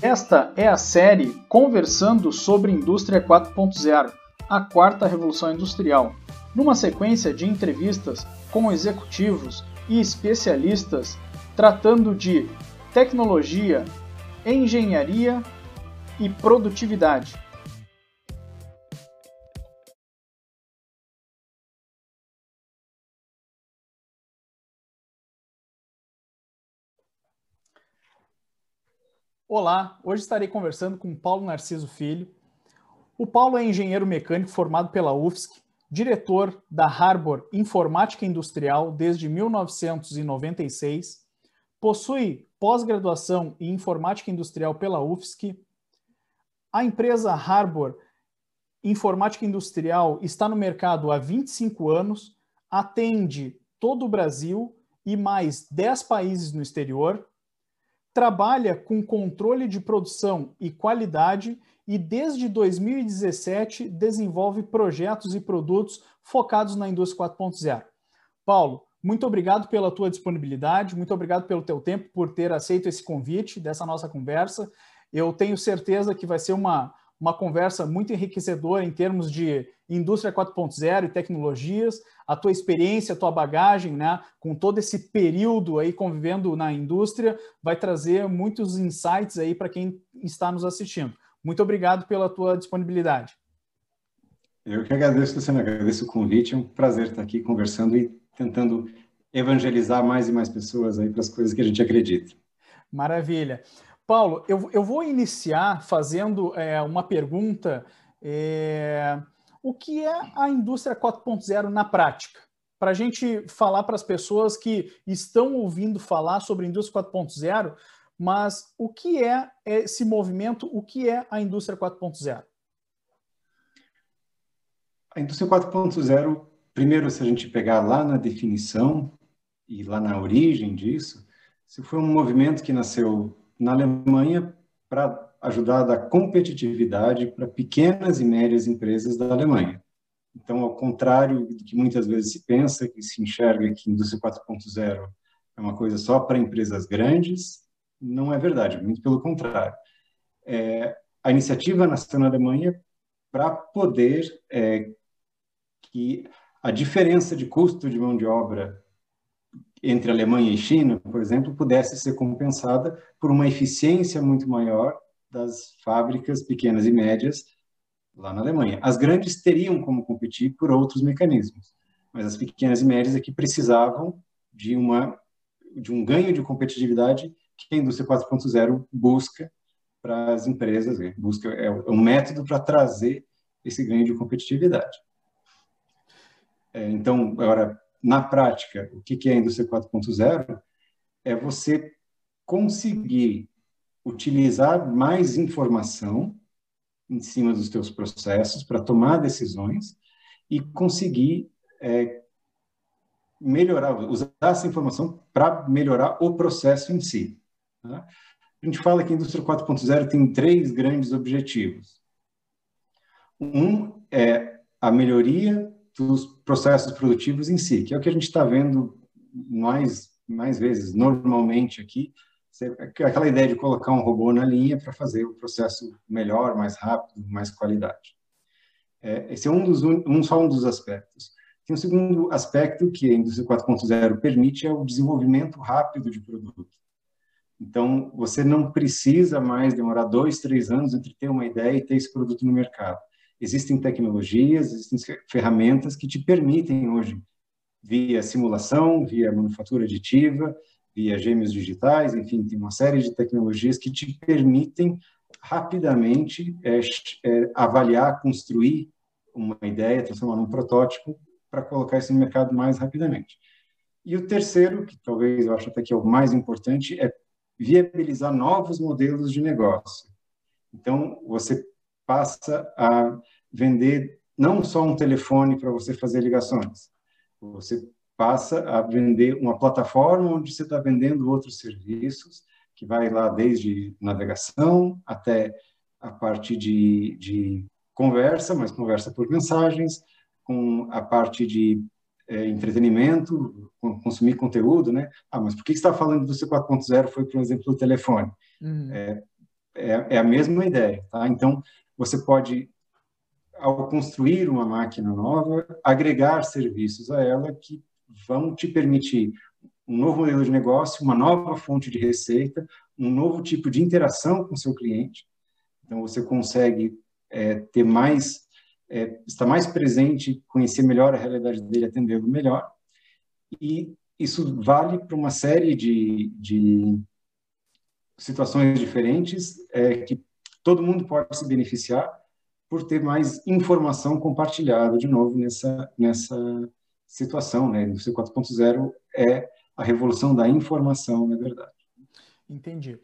Esta é a série Conversando sobre Indústria 4.0, a quarta revolução industrial, numa sequência de entrevistas com executivos e especialistas tratando de tecnologia, engenharia e produtividade. Olá, hoje estarei conversando com Paulo Narciso Filho. O Paulo é engenheiro mecânico formado pela UFSC, diretor da Harbor Informática Industrial desde 1996, possui pós-graduação em Informática Industrial pela UFSC. A empresa Harbor Informática Industrial está no mercado há 25 anos, atende todo o Brasil e mais 10 países no exterior trabalha com controle de produção e qualidade e desde 2017 desenvolve projetos e produtos focados na indústria 4.0. Paulo, muito obrigado pela tua disponibilidade, muito obrigado pelo teu tempo por ter aceito esse convite dessa nossa conversa. Eu tenho certeza que vai ser uma, uma conversa muito enriquecedora em termos de indústria 4.0 e tecnologias, a tua experiência, a tua bagagem, né, com todo esse período aí convivendo na indústria, vai trazer muitos insights aí para quem está nos assistindo. Muito obrigado pela tua disponibilidade. Eu que agradeço, Luciano, agradeço o convite, é um prazer estar aqui conversando e tentando evangelizar mais e mais pessoas aí para as coisas que a gente acredita. Maravilha. Paulo, eu, eu vou iniciar fazendo é, uma pergunta. É, o que é a indústria 4.0 na prática? Para a gente falar para as pessoas que estão ouvindo falar sobre indústria 4.0, mas o que é esse movimento, o que é a indústria 4.0? A indústria 4.0, primeiro, se a gente pegar lá na definição e lá na origem disso, foi um movimento que nasceu na Alemanha para ajudar a dar competitividade para pequenas e médias empresas da Alemanha. Então, ao contrário do que muitas vezes se pensa, que se enxerga que indústria 4.0 é uma coisa só para empresas grandes, não é verdade, muito pelo contrário. É, a iniciativa nasceu na Alemanha para poder é, que a diferença de custo de mão de obra entre Alemanha e China, por exemplo, pudesse ser compensada por uma eficiência muito maior das fábricas pequenas e médias lá na Alemanha. As grandes teriam como competir por outros mecanismos, mas as pequenas e médias é que precisavam de uma de um ganho de competitividade que a indústria 4.0 busca para as empresas, busca é um método para trazer esse ganho de competitividade. É, então, agora na prática, o que é a indústria 4.0? É você conseguir utilizar mais informação em cima dos teus processos para tomar decisões e conseguir é, melhorar, usar essa informação para melhorar o processo em si. Tá? A gente fala que a indústria 4.0 tem três grandes objetivos. Um é a melhoria dos processos produtivos em si, que é o que a gente está vendo mais, mais vezes, normalmente aqui, aquela ideia de colocar um robô na linha para fazer o processo melhor, mais rápido, mais qualidade. É, esse é um dos um, só um dos aspectos. Tem um segundo aspecto que a indústria 4.0 permite é o desenvolvimento rápido de produto. Então, você não precisa mais demorar dois, três anos entre ter uma ideia e ter esse produto no mercado existem tecnologias, existem ferramentas que te permitem hoje, via simulação, via manufatura aditiva, via gêmeos digitais, enfim, tem uma série de tecnologias que te permitem rapidamente é, é, avaliar, construir uma ideia, transformar num protótipo para colocar isso no mercado mais rapidamente. E o terceiro, que talvez eu acho até que é o mais importante, é viabilizar novos modelos de negócio. Então, você passa a vender não só um telefone para você fazer ligações, você passa a vender uma plataforma onde você está vendendo outros serviços, que vai lá desde navegação até a parte de, de conversa, mas conversa por mensagens, com a parte de é, entretenimento, consumir conteúdo, né? Ah, mas por que você está falando do C4.0 foi, por exemplo, o telefone? Uhum. É, é, é a mesma ideia, tá? Então, você pode, ao construir uma máquina nova, agregar serviços a ela que vão te permitir um novo modelo de negócio, uma nova fonte de receita, um novo tipo de interação com seu cliente. Então, você consegue é, ter mais, é, estar mais presente, conhecer melhor a realidade dele, atendê-lo melhor. E isso vale para uma série de, de situações diferentes é, que todo mundo pode se beneficiar por ter mais informação compartilhada, de novo, nessa, nessa situação. Né? Indústria 4.0 é a revolução da informação, na verdade. Entendi.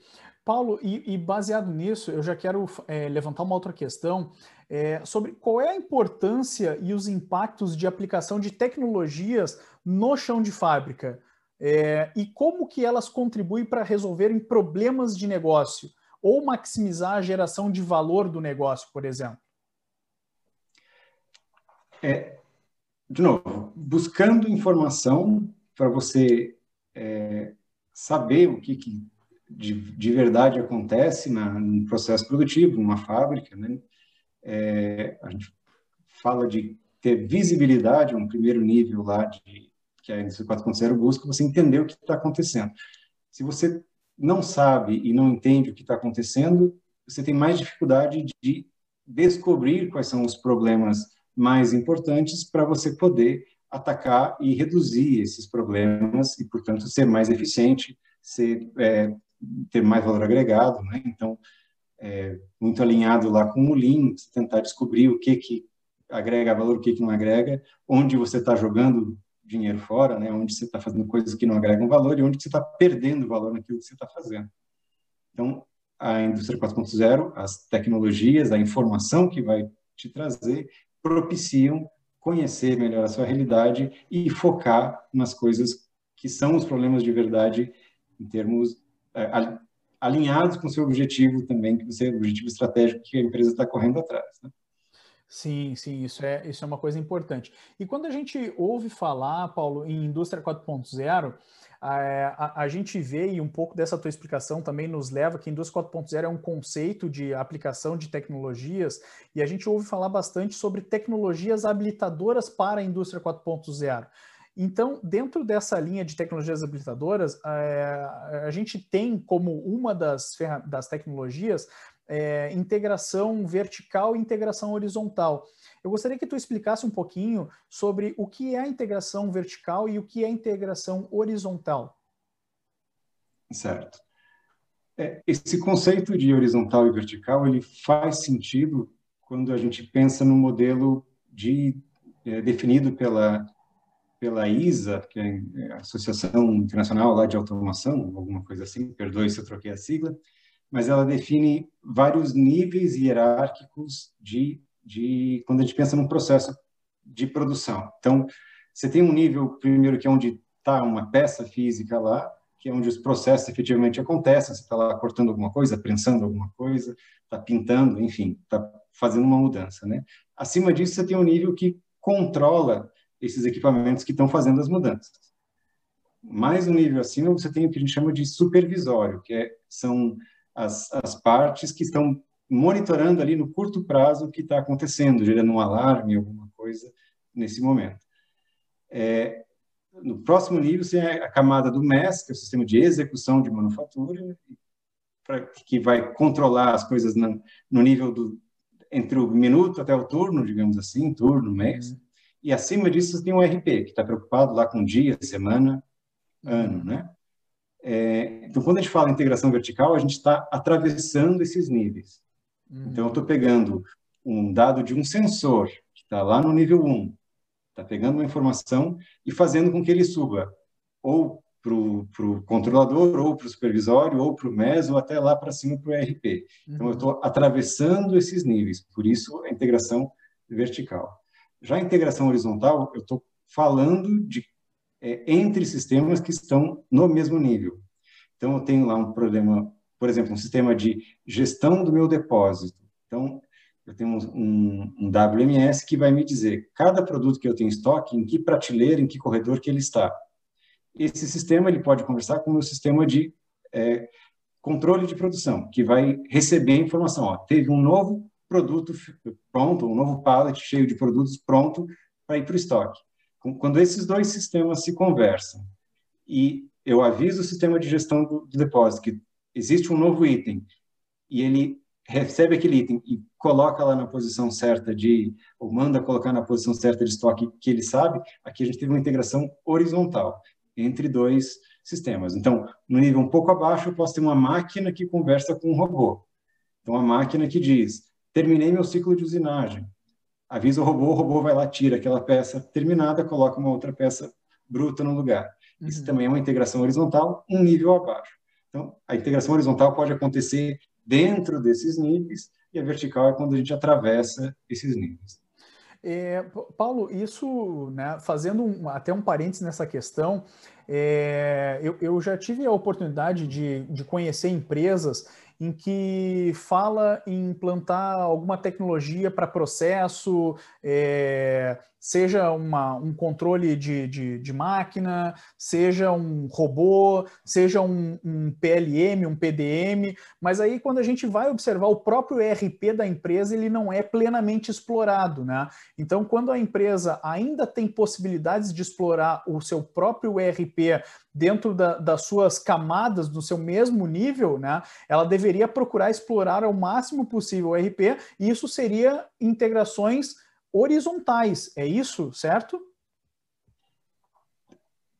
Paulo, e, e baseado nisso, eu já quero é, levantar uma outra questão é, sobre qual é a importância e os impactos de aplicação de tecnologias no chão de fábrica é, e como que elas contribuem para resolverem problemas de negócio ou maximizar a geração de valor do negócio, por exemplo? É, de novo, buscando informação para você é, saber o que, que de, de, verdade acontece na, no processo produtivo, numa fábrica, né? É, a gente fala de ter visibilidade, um primeiro nível lá de que a indústria 4.0 busca, você entender o que está acontecendo. Se você não sabe e não entende o que está acontecendo, você tem mais dificuldade de descobrir quais são os problemas mais importantes para você poder atacar e reduzir esses problemas e, portanto, ser mais eficiente, ser, é, ter mais valor agregado. Né? Então, é, muito alinhado lá com o Lean, tentar descobrir o que, que agrega valor, o que, que não agrega, onde você está jogando dinheiro fora, né? onde você está fazendo coisas que não agregam valor e onde você está perdendo valor naquilo que você está fazendo. Então, a indústria 4.0, as tecnologias, a informação que vai te trazer, propiciam conhecer melhor a sua realidade e focar nas coisas que são os problemas de verdade em termos é, alinhados com o seu objetivo também, que você, objetivo estratégico que a empresa está correndo atrás. Né? Sim, sim, isso é, isso é uma coisa importante. E quando a gente ouve falar, Paulo, em indústria 4.0, a, a, gente vê, e um pouco dessa tua explicação também nos leva, que indústria 4.0 é um conceito de aplicação de tecnologias, e a gente ouve falar bastante sobre tecnologias habilitadoras para a indústria 4.0. Então, dentro dessa linha de tecnologias habilitadoras, a, a gente tem como uma das, das tecnologias é, integração vertical e integração horizontal. Eu gostaria que tu explicasse um pouquinho sobre o que é a integração vertical e o que é a integração horizontal. Certo. É, esse conceito de horizontal e vertical ele faz sentido quando a gente pensa no modelo de, é, definido pela pela ISA, que é a Associação Internacional lá de Automação, alguma coisa assim, perdoe se eu troquei a sigla, mas ela define vários níveis hierárquicos de, de quando a gente pensa num processo de produção. Então, você tem um nível primeiro que é onde está uma peça física lá, que é onde os processos efetivamente acontecem. Você está lá cortando alguma coisa, prensando alguma coisa, está pintando, enfim, está fazendo uma mudança, né? Acima disso, você tem um nível que controla esses equipamentos que estão fazendo as mudanças. Mais um nível acima, você tem o que a gente chama de supervisório, que é, são as, as partes que estão monitorando ali no curto prazo o que está acontecendo, gerando um alarme, alguma coisa nesse momento. É, no próximo nível, você tem a camada do MES, que é o sistema de execução de manufatura, pra, que vai controlar as coisas no, no nível do entre o minuto até o turno, digamos assim, turno, mês. Uhum. E acima disso, você tem o RP, que está preocupado lá com dia, semana, ano, né? É, então, quando a gente fala integração vertical, a gente está atravessando esses níveis. Uhum. Então, eu estou pegando um dado de um sensor, que está lá no nível 1, está pegando uma informação e fazendo com que ele suba ou para o controlador, ou para o supervisório, ou para o MES, ou até lá para cima para o ERP. Uhum. Então, eu estou atravessando esses níveis, por isso a integração vertical. Já a integração horizontal, eu estou falando de é, entre sistemas que estão no mesmo nível. Então, eu tenho lá um problema, por exemplo, um sistema de gestão do meu depósito. Então, eu tenho um, um, WMS que vai me dizer cada produto que eu tenho em estoque, em que prateleira, em que corredor que ele está. Esse sistema ele pode conversar com o meu sistema de é, controle de produção, que vai receber a informação. Ó, teve um novo produto pronto, um novo pallet cheio de produtos pronto para ir para o estoque. Quando esses dois sistemas se conversam e eu aviso o sistema de gestão do, do depósito que existe um novo item e ele recebe aquele item e coloca lá na posição certa de, ou manda colocar na posição certa de estoque que ele sabe, aqui a gente teve uma integração horizontal entre dois sistemas. Então, no nível um pouco abaixo, eu posso ter uma máquina que conversa com um robô. Então, a máquina que diz, terminei meu ciclo de usinagem, avisa o robô, o robô vai lá, tira aquela peça terminada, coloca uma outra peça bruta no lugar. Uhum. Isso também é uma integração horizontal, um nível abaixo. Então, a integração horizontal pode acontecer dentro desses níveis e a vertical é quando a gente atravessa esses níveis. É, Paulo, isso, né, fazendo um, até um parênteses nessa questão, é, eu, eu, já tive a oportunidade de, de conhecer empresas em que fala em implantar alguma tecnologia para processo, é, seja uma, um controle de, de, de, máquina, seja um robô, seja um, um, PLM, um PDM, mas aí quando a gente vai observar o próprio ERP da empresa, ele não é plenamente explorado, né? Então, quando a empresa ainda tem possibilidades de explorar o seu próprio ERP dentro da, das suas camadas, do seu mesmo nível, né, ela deveria procurar explorar ao máximo possível o RP, e isso seria integrações horizontais, é isso, certo?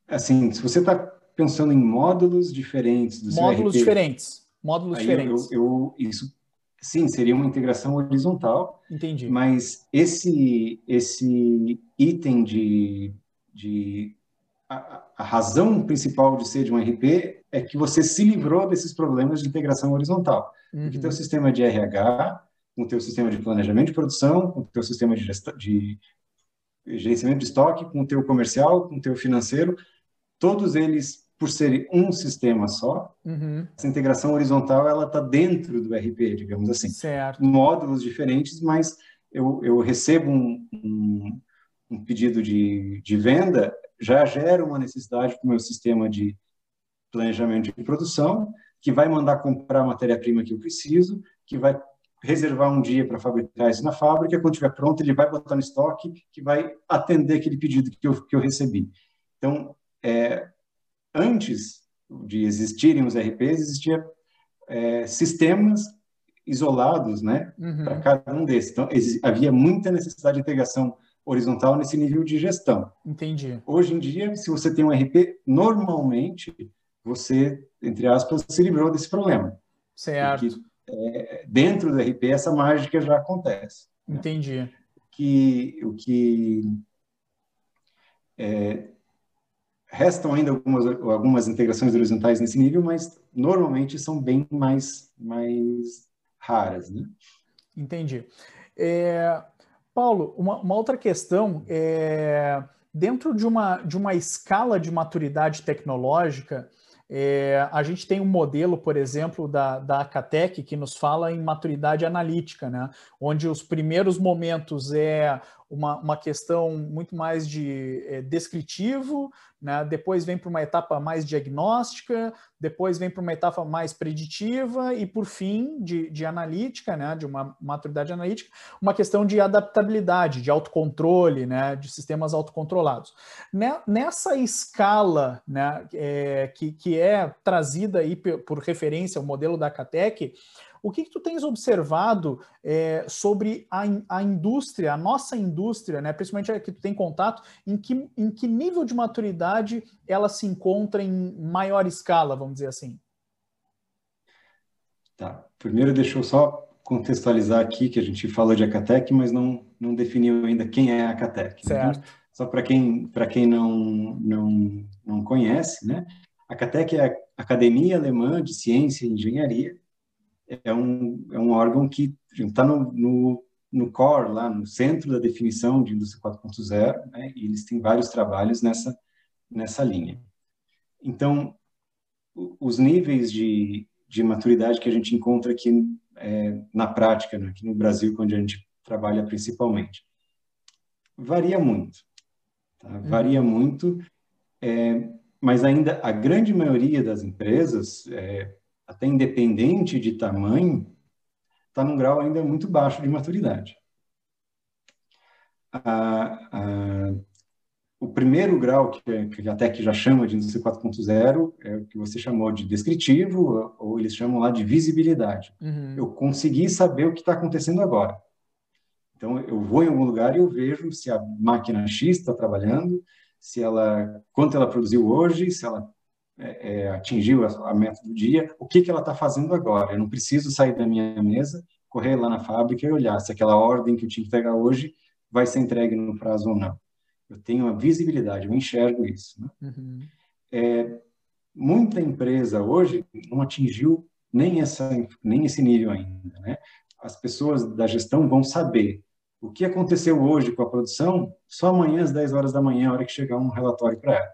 Assim, se você está pensando em módulos diferentes do módulos diferentes, módulos diferentes. Eu, eu, isso, sim, seria uma integração horizontal. Entendi. Mas esse esse item de, de a, a, razão principal de ser de um RP é que você se livrou desses problemas de integração horizontal. Uhum. Porque teu sistema de RH, com o teu sistema de planejamento de produção, com o teu sistema de, de gerenciamento de estoque, com o teu comercial, com o teu financeiro, todos eles, por serem um sistema só, uhum. essa integração horizontal ela está dentro do RP, digamos assim. Certo. Módulos diferentes, mas eu, eu recebo um, um, um pedido de, de venda, já gera uma necessidade para o meu sistema de planejamento de produção, que vai mandar comprar a matéria-prima que eu preciso, que vai reservar um dia para fabricar isso na fábrica, quando estiver pronto, ele vai botar no estoque, que vai atender aquele pedido que eu, que eu recebi. Então, é, antes de existirem os RPs, existiam é, sistemas isolados né, uhum. para cada um desses. Então, havia muita necessidade de integração horizontal nesse nível de gestão. Entendi. Hoje em dia, se você tem um RP, normalmente você, entre aspas, se livrou desse problema. Certo. Porque, é, dentro do RP, essa mágica já acontece. Né? Entendi. Né? Que, o que é, restam ainda algumas, algumas integrações horizontais nesse nível, mas normalmente são bem mais, mais raras. Né? Entendi. É, Paulo, uma, uma outra questão é dentro de uma, de uma escala de maturidade tecnológica, é, a gente tem um modelo, por exemplo, da, da Acatec, que nos fala em maturidade analítica, né? onde os primeiros momentos é uma, uma questão muito mais de é, descritivo, né? depois vem para uma etapa mais diagnóstica, depois vem para uma etapa mais preditiva e, por fim, de, de analítica, né? de uma maturidade analítica, uma questão de adaptabilidade, de autocontrole, né? de sistemas autocontrolados. Nessa escala né? É, que, que é trazida aí por referência ao modelo da Catec, o que, que tu tens observado é, sobre a, a indústria, a nossa indústria, né, principalmente a que tu tem contato, em que, em que nível de maturidade ela se encontra em maior escala, vamos dizer assim? Tá. Primeiro, deixa eu só contextualizar aqui que a gente falou de Acatec, mas não, não definiu ainda quem é a Acatec. Então, certo. Então, só para quem, quem não, não, não conhece, né? A Acatec é a Academia Alemã de Ciência e Engenharia, é um, é um órgão que está no, no, no, core, lá no centro da definição de indústria 4.0, né, e eles têm vários trabalhos nessa, nessa linha. Então, os níveis de, de maturidade que a gente encontra aqui é, na prática, né, aqui no Brasil, onde a gente trabalha principalmente, varia muito. Tá? Uhum. Varia muito, é, mas ainda a grande maioria das empresas, é, até independente de tamanho, está num grau ainda muito baixo de maturidade. o primeiro grau, que, que até que já chama de indústria 4.0, é o que você chamou de descritivo, ou eles chamam lá de visibilidade. Uhum. Eu consegui saber o que está acontecendo agora. Então, eu vou em algum lugar e eu vejo se a máquina X está trabalhando, se ela, quanto ela produziu hoje, se ela é, é, atingiu a, a, meta do dia, o que, que ela está fazendo agora. Eu não preciso sair da minha mesa, correr lá na fábrica e olhar se aquela ordem que eu tinha que pegar hoje vai ser entregue no prazo ou não. Eu tenho uma visibilidade, eu enxergo isso. Né? Uhum. É, muita empresa hoje não atingiu nem, essa, nem esse nível ainda. Né? As pessoas da gestão vão saber o que aconteceu hoje com a produção só amanhã às 10 horas da manhã, a hora que chegar um relatório para ela.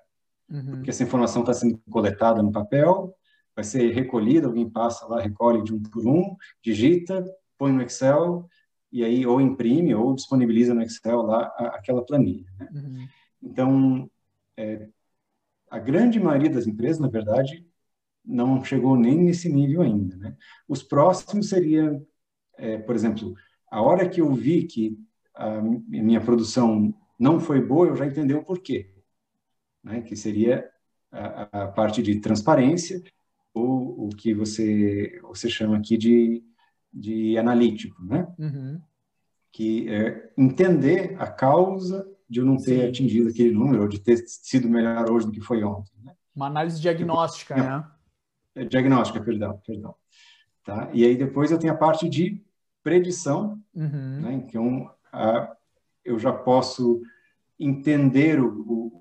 Uhum. Porque essa informação está sendo coletada no papel, vai ser recolhida, alguém passa lá, recolhe de um por um, digita, põe no Excel, e aí ou imprime ou disponibiliza no Excel lá a, aquela planilha. Né? Uhum. Então, é, a grande maioria das empresas, na verdade, não chegou nem nesse nível ainda. Né? Os próximos seria, é, por exemplo, a hora que eu vi que a minha produção não foi boa, eu já entendi o porquê né, que seria a, a, parte de transparência, ou o que você, você chama aqui de, de analítico, né? Uhum. que é entender a causa de eu não ter Sim. atingido aquele número, ou de ter sido melhor hoje do que foi ontem. Né? Uma análise diagnóstica, eu, né? É, diagnóstica, perdão, perdão. Tá? E aí depois eu tenho a parte de predição, uhum. né? então a, eu já posso entender o,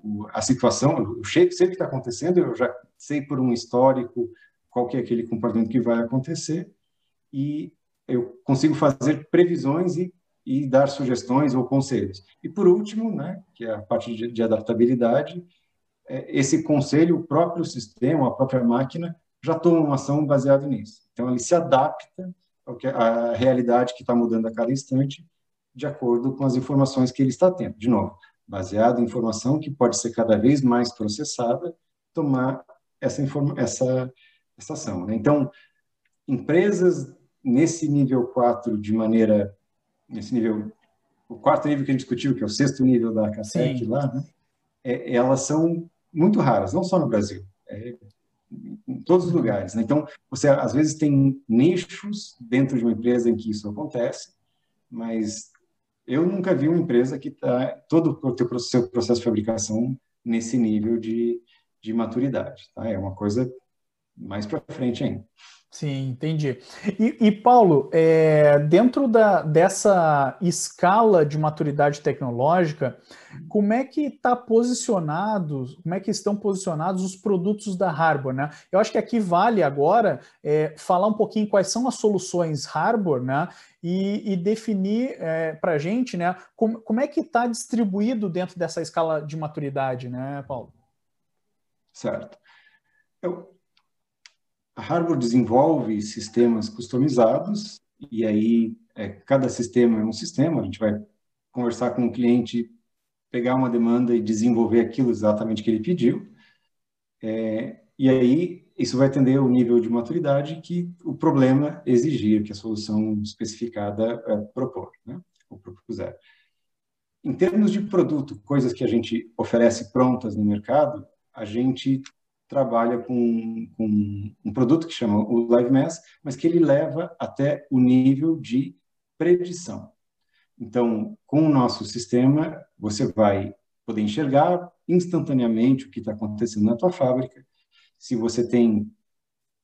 o, a situação, o sei, sei o que está acontecendo, eu já sei por um histórico qual que é aquele comportamento que vai acontecer e eu consigo fazer previsões e, e dar sugestões ou conselhos. E por último, né, que é a parte de, de adaptabilidade, é, esse conselho, o próprio sistema, a própria máquina já toma uma ação baseada nisso. Então ele se adapta ao que, à realidade que está mudando a cada instante de acordo com as informações que ele está tendo. De novo, baseado em informação que pode ser cada vez mais processada, tomar essa, essa, essa ação. Né? Então, empresas nesse nível 4, de maneira, nesse nível, o quarto nível que a gente discutiu, que é o sexto nível da CACEC lá, né? é, elas são muito raras, não só no Brasil, é, em todos os lugares. Né? Então, você às vezes tem nichos dentro de uma empresa em que isso acontece, mas eu nunca vi uma empresa que está todo o seu processo de fabricação nesse nível de, de maturidade. Tá? É uma coisa mais para frente ainda. Sim, entendi. E, e Paulo, é, dentro da, dessa escala de maturidade tecnológica, como é que está posicionado, como é que estão posicionados os produtos da Harbor, né? Eu acho que aqui vale agora é, falar um pouquinho quais são as soluções Harbor, né? E, e definir é, para a gente, né? Como, como é que está distribuído dentro dessa escala de maturidade, né, Paulo? Certo. Eu, a Harvard desenvolve sistemas customizados e aí é, cada sistema é um sistema. A gente vai conversar com o cliente, pegar uma demanda e desenvolver aquilo exatamente que ele pediu. É, e aí isso vai atender o nível de maturidade que o problema exigir, que a solução especificada é, propor, né? ou propuser. Em termos de produto, coisas que a gente oferece prontas no mercado, a gente trabalha com, com um produto que chama o Live Mass, mas que ele leva até o nível de predição. Então, com o nosso sistema, você vai poder enxergar instantaneamente o que está acontecendo na tua fábrica. Se você tem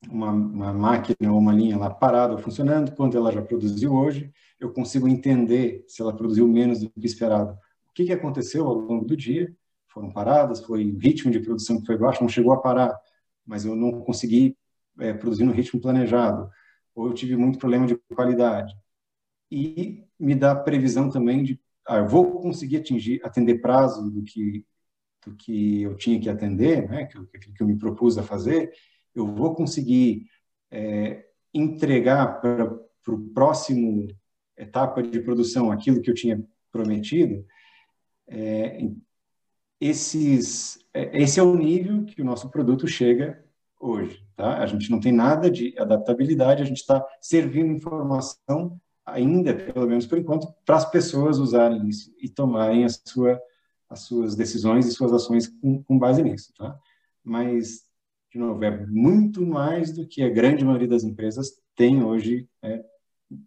uma, uma, máquina ou uma linha lá parada funcionando, quando ela já produziu hoje, eu consigo entender se ela produziu menos do que esperado. O que, que aconteceu ao longo do dia foram paradas, foi o ritmo de produção que foi baixo, não chegou a parar, mas eu não consegui é, produzir no ritmo planejado, ou eu tive muito problema de qualidade. E me dá previsão também de, ah, eu vou conseguir atingir, atender prazo do que, do que eu tinha que atender, né, que, que eu me propus a fazer, eu vou conseguir é, entregar para o próximo etapa de produção aquilo que eu tinha prometido, é, esses, é, esse é o nível que o nosso produto chega hoje. Tá? A gente não tem nada de adaptabilidade, a gente está servindo informação ainda, pelo menos por enquanto, para as pessoas usarem isso e tomarem a sua, as suas decisões e suas ações com, com base nisso. Tá? Mas, de novo, é muito mais do que a grande maioria das empresas tem hoje é,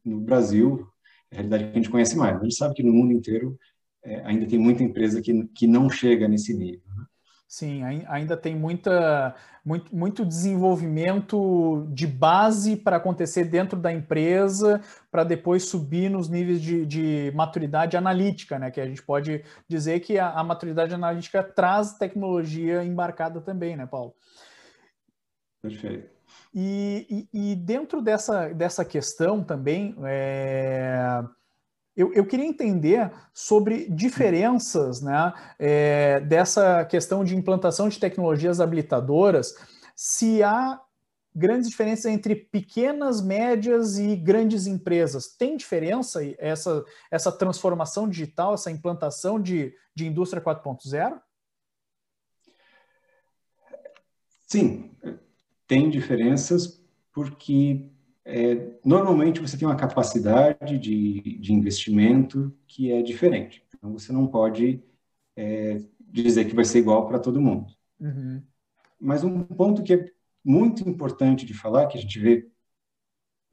no Brasil, é a realidade que a gente conhece mais. A gente sabe que no mundo inteiro é, ainda tem muita empresa que, que não chega nesse nível. Né? Sim, ainda tem muita, muito, muito desenvolvimento de base para acontecer dentro da empresa, para depois subir nos níveis de, de, maturidade analítica, né? Que a gente pode dizer que a, a maturidade analítica traz tecnologia embarcada também, né, Paulo? Perfeito. E, e, e dentro dessa, dessa questão também, é eu, eu queria entender sobre diferenças né, é, dessa questão de implantação de tecnologias habilitadoras, se há grandes diferenças entre pequenas, médias e grandes empresas. Tem diferença essa, essa transformação digital, essa implantação de, de indústria 4.0? Sim, tem diferenças porque é, normalmente você tem uma capacidade de, de investimento que é diferente. Então, você não pode é, dizer que vai ser igual para todo mundo. Uhum. Mas um ponto que é muito importante de falar, que a gente vê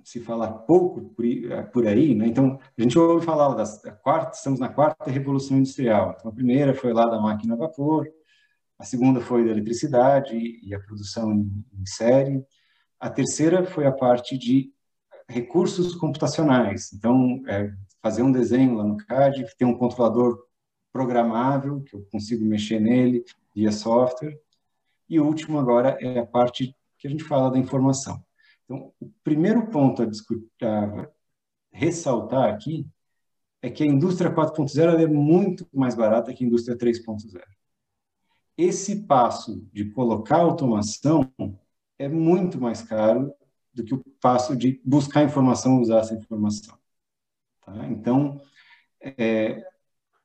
se falar pouco por, por aí, né? Então, a gente ouve falar da quarta, estamos na quarta revolução industrial. Então, a primeira foi lá da máquina a vapor, a segunda foi da eletricidade e a produção em, em série, a terceira foi a parte de recursos computacionais. Então, é, fazer um desenho lá no CAD, ter um controlador programável, que eu consigo mexer nele via software. E o último agora é a parte que a gente fala da informação. Então, o primeiro ponto a, a ressaltar aqui é que a indústria 4.0 é muito mais barata que a indústria 3.0. Esse passo de colocar automação é muito mais caro do que o passo de buscar informação, usar essa informação. Tá? Então, é,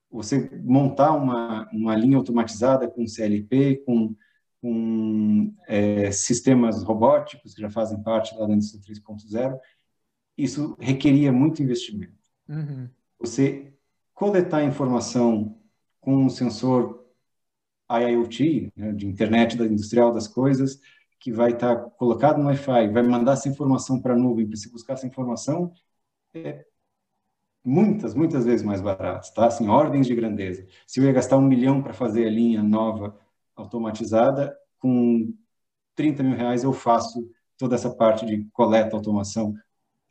você montar uma, uma linha automatizada com CLP, com, com é, sistemas robóticos que já fazem parte da indústria 3.0, isso requeria muito investimento. Uhum. Você coletar informação com um sensor IoT, né, de internet da industrial das coisas, que vai estar tá colocado no Wi-Fi, vai mandar essa informação para a nuvem para você buscar essa informação, é muitas, muitas vezes mais barato, tá? Assim, ordens de grandeza. Se eu ia gastar um milhão para fazer a linha nova automatizada, com 30 mil reais eu faço toda essa parte de coleta, automação,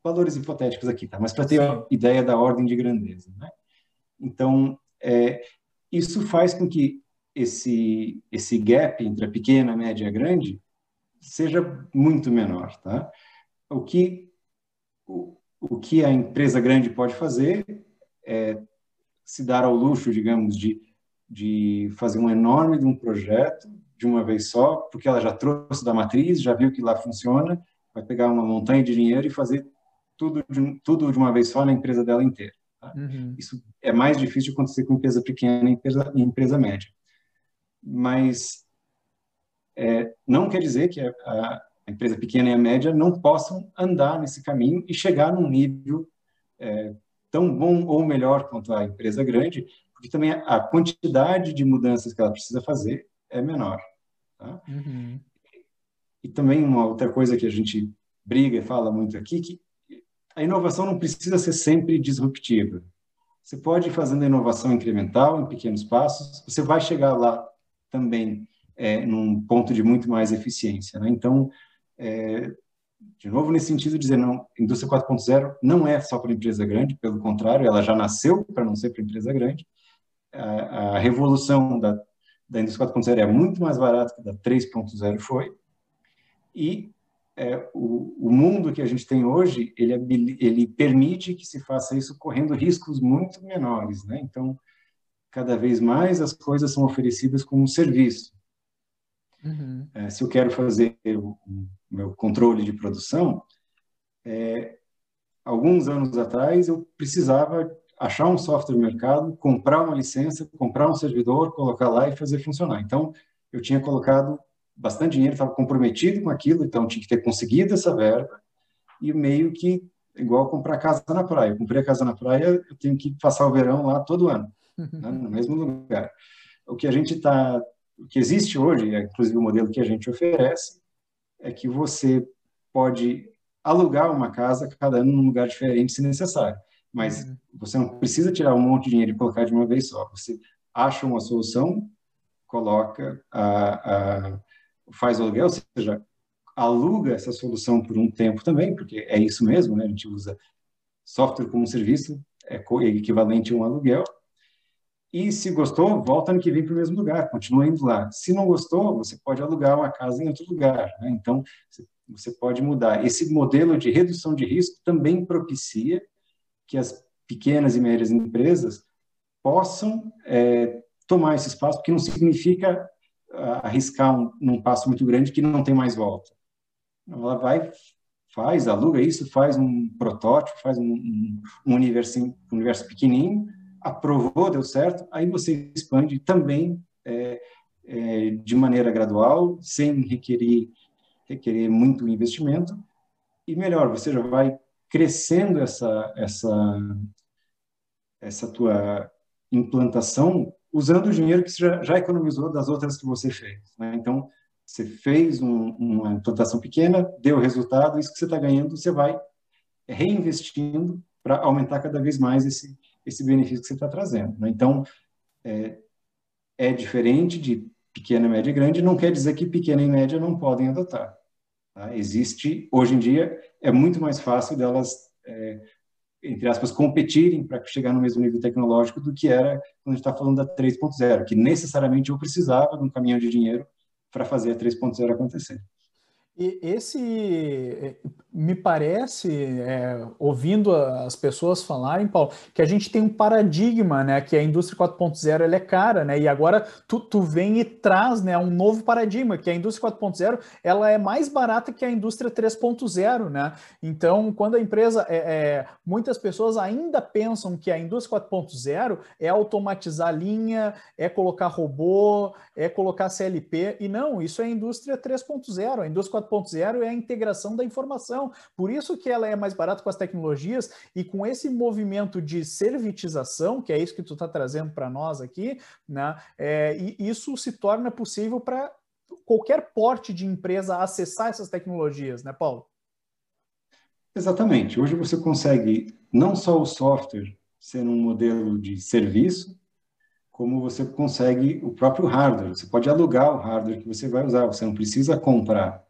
valores hipotéticos aqui, tá? Mas para ter a ideia da ordem de grandeza, né? Então, é, isso faz com que esse, esse gap entre a pequena, a média e a grande seja muito menor, tá? O que o, o que a empresa grande pode fazer é se dar ao luxo, digamos, de, de fazer um enorme de um projeto de uma vez só, porque ela já trouxe da matriz, já viu que lá funciona, vai pegar uma montanha de dinheiro e fazer tudo de, tudo de uma vez só na empresa dela inteira. Tá? Uhum. Isso é mais difícil de acontecer com empresa pequena e empresa, empresa média. Mas é, não quer dizer que a, a, empresa pequena e a média não possam andar nesse caminho e chegar num nível é, tão bom ou melhor quanto a empresa grande, porque também a, quantidade de mudanças que ela precisa fazer é menor. Tá? Uhum. E também uma outra coisa que a gente briga e fala muito aqui, que a inovação não precisa ser sempre disruptiva. Você pode ir fazendo a inovação incremental, em pequenos passos, você vai chegar lá também é, num ponto de muito mais eficiência. Né? Então, é, de novo, nesse sentido, dizer, não, indústria 4.0 não é só para empresa grande, pelo contrário, ela já nasceu para não ser para empresa grande. A, a revolução da, da indústria 4.0 é muito mais barata que da 3.0 foi. E é, o, o, mundo que a gente tem hoje, ele, ele permite que se faça isso correndo riscos muito menores. Né? Então, cada vez mais as coisas são oferecidas como um serviço. Uhum. É, se eu quero fazer o, o, meu controle de produção, é, alguns anos atrás eu precisava achar um software no mercado, comprar uma licença, comprar um servidor, colocar lá e fazer funcionar. Então, eu tinha colocado bastante dinheiro, estava comprometido com aquilo, então tinha que ter conseguido essa verba, e meio que, igual comprar casa na praia. Eu comprei a casa na praia, eu tenho que passar o verão lá todo ano, né, no mesmo lugar. O que a gente está, o que existe hoje, é, inclusive o modelo que a gente oferece, é que você pode alugar uma casa cada ano num lugar diferente, se necessário. Mas uhum. você não precisa tirar um monte de dinheiro e colocar de uma vez só. Você acha uma solução, coloca, a, a, faz o aluguel, ou seja, aluga essa solução por um tempo também, porque é isso mesmo, né? A gente usa software como serviço, é equivalente a um aluguel. E se gostou, volta ano que vem para o mesmo lugar, continua indo lá. Se não gostou, você pode alugar uma casa em outro lugar. Né? Então, você pode mudar. Esse modelo de redução de risco também propicia que as pequenas e médias empresas possam é, tomar esse espaço, porque não significa uh, arriscar um, num passo muito grande que não tem mais volta. Ela vai, faz, aluga isso, faz um protótipo, faz um, um universo, um universo pequenininho, aprovou, deu certo, aí você expande também é, é, de maneira gradual, sem requerer, requerer muito investimento, e melhor, você já vai crescendo essa, essa, essa tua implantação usando o dinheiro que você já, já economizou das outras que você fez. Né? Então, você fez um, uma implantação pequena, deu resultado, isso que você está ganhando, você vai reinvestindo para aumentar cada vez mais esse, esse benefício que você está trazendo. Né? Então, é, é diferente de pequena, média e grande, não quer dizer que pequena e média não podem adotar. Tá? Existe, hoje em dia, é muito mais fácil delas é, entre aspas, competirem para chegar no mesmo nível tecnológico do que era quando a gente está falando da 3.0, que necessariamente eu precisava de um caminhão de dinheiro para fazer a 3.0 acontecer. E esse me parece, é, ouvindo as pessoas falarem, Paulo, que a gente tem um paradigma, né? Que a indústria 4.0 ela é cara, né? E agora tu, tu vem e traz né, um novo paradigma, que a indústria 4.0 ela é mais barata que a indústria 3.0, né? Então, quando a empresa. É, é, muitas pessoas ainda pensam que a indústria 4.0 é automatizar linha, é colocar robô, é colocar CLP, e não, isso é a indústria 3.0. A indústria 4.0 é a integração da informação. Por isso que ela é mais barata com as tecnologias e com esse movimento de servitização, que é isso que tu está trazendo para nós aqui, né? É, e isso se torna possível para qualquer porte de empresa acessar essas tecnologias, né, Paulo? Exatamente. Hoje você consegue não só o software ser um modelo de serviço, como você consegue o próprio hardware. Você pode alugar o hardware que você vai usar, você não precisa comprar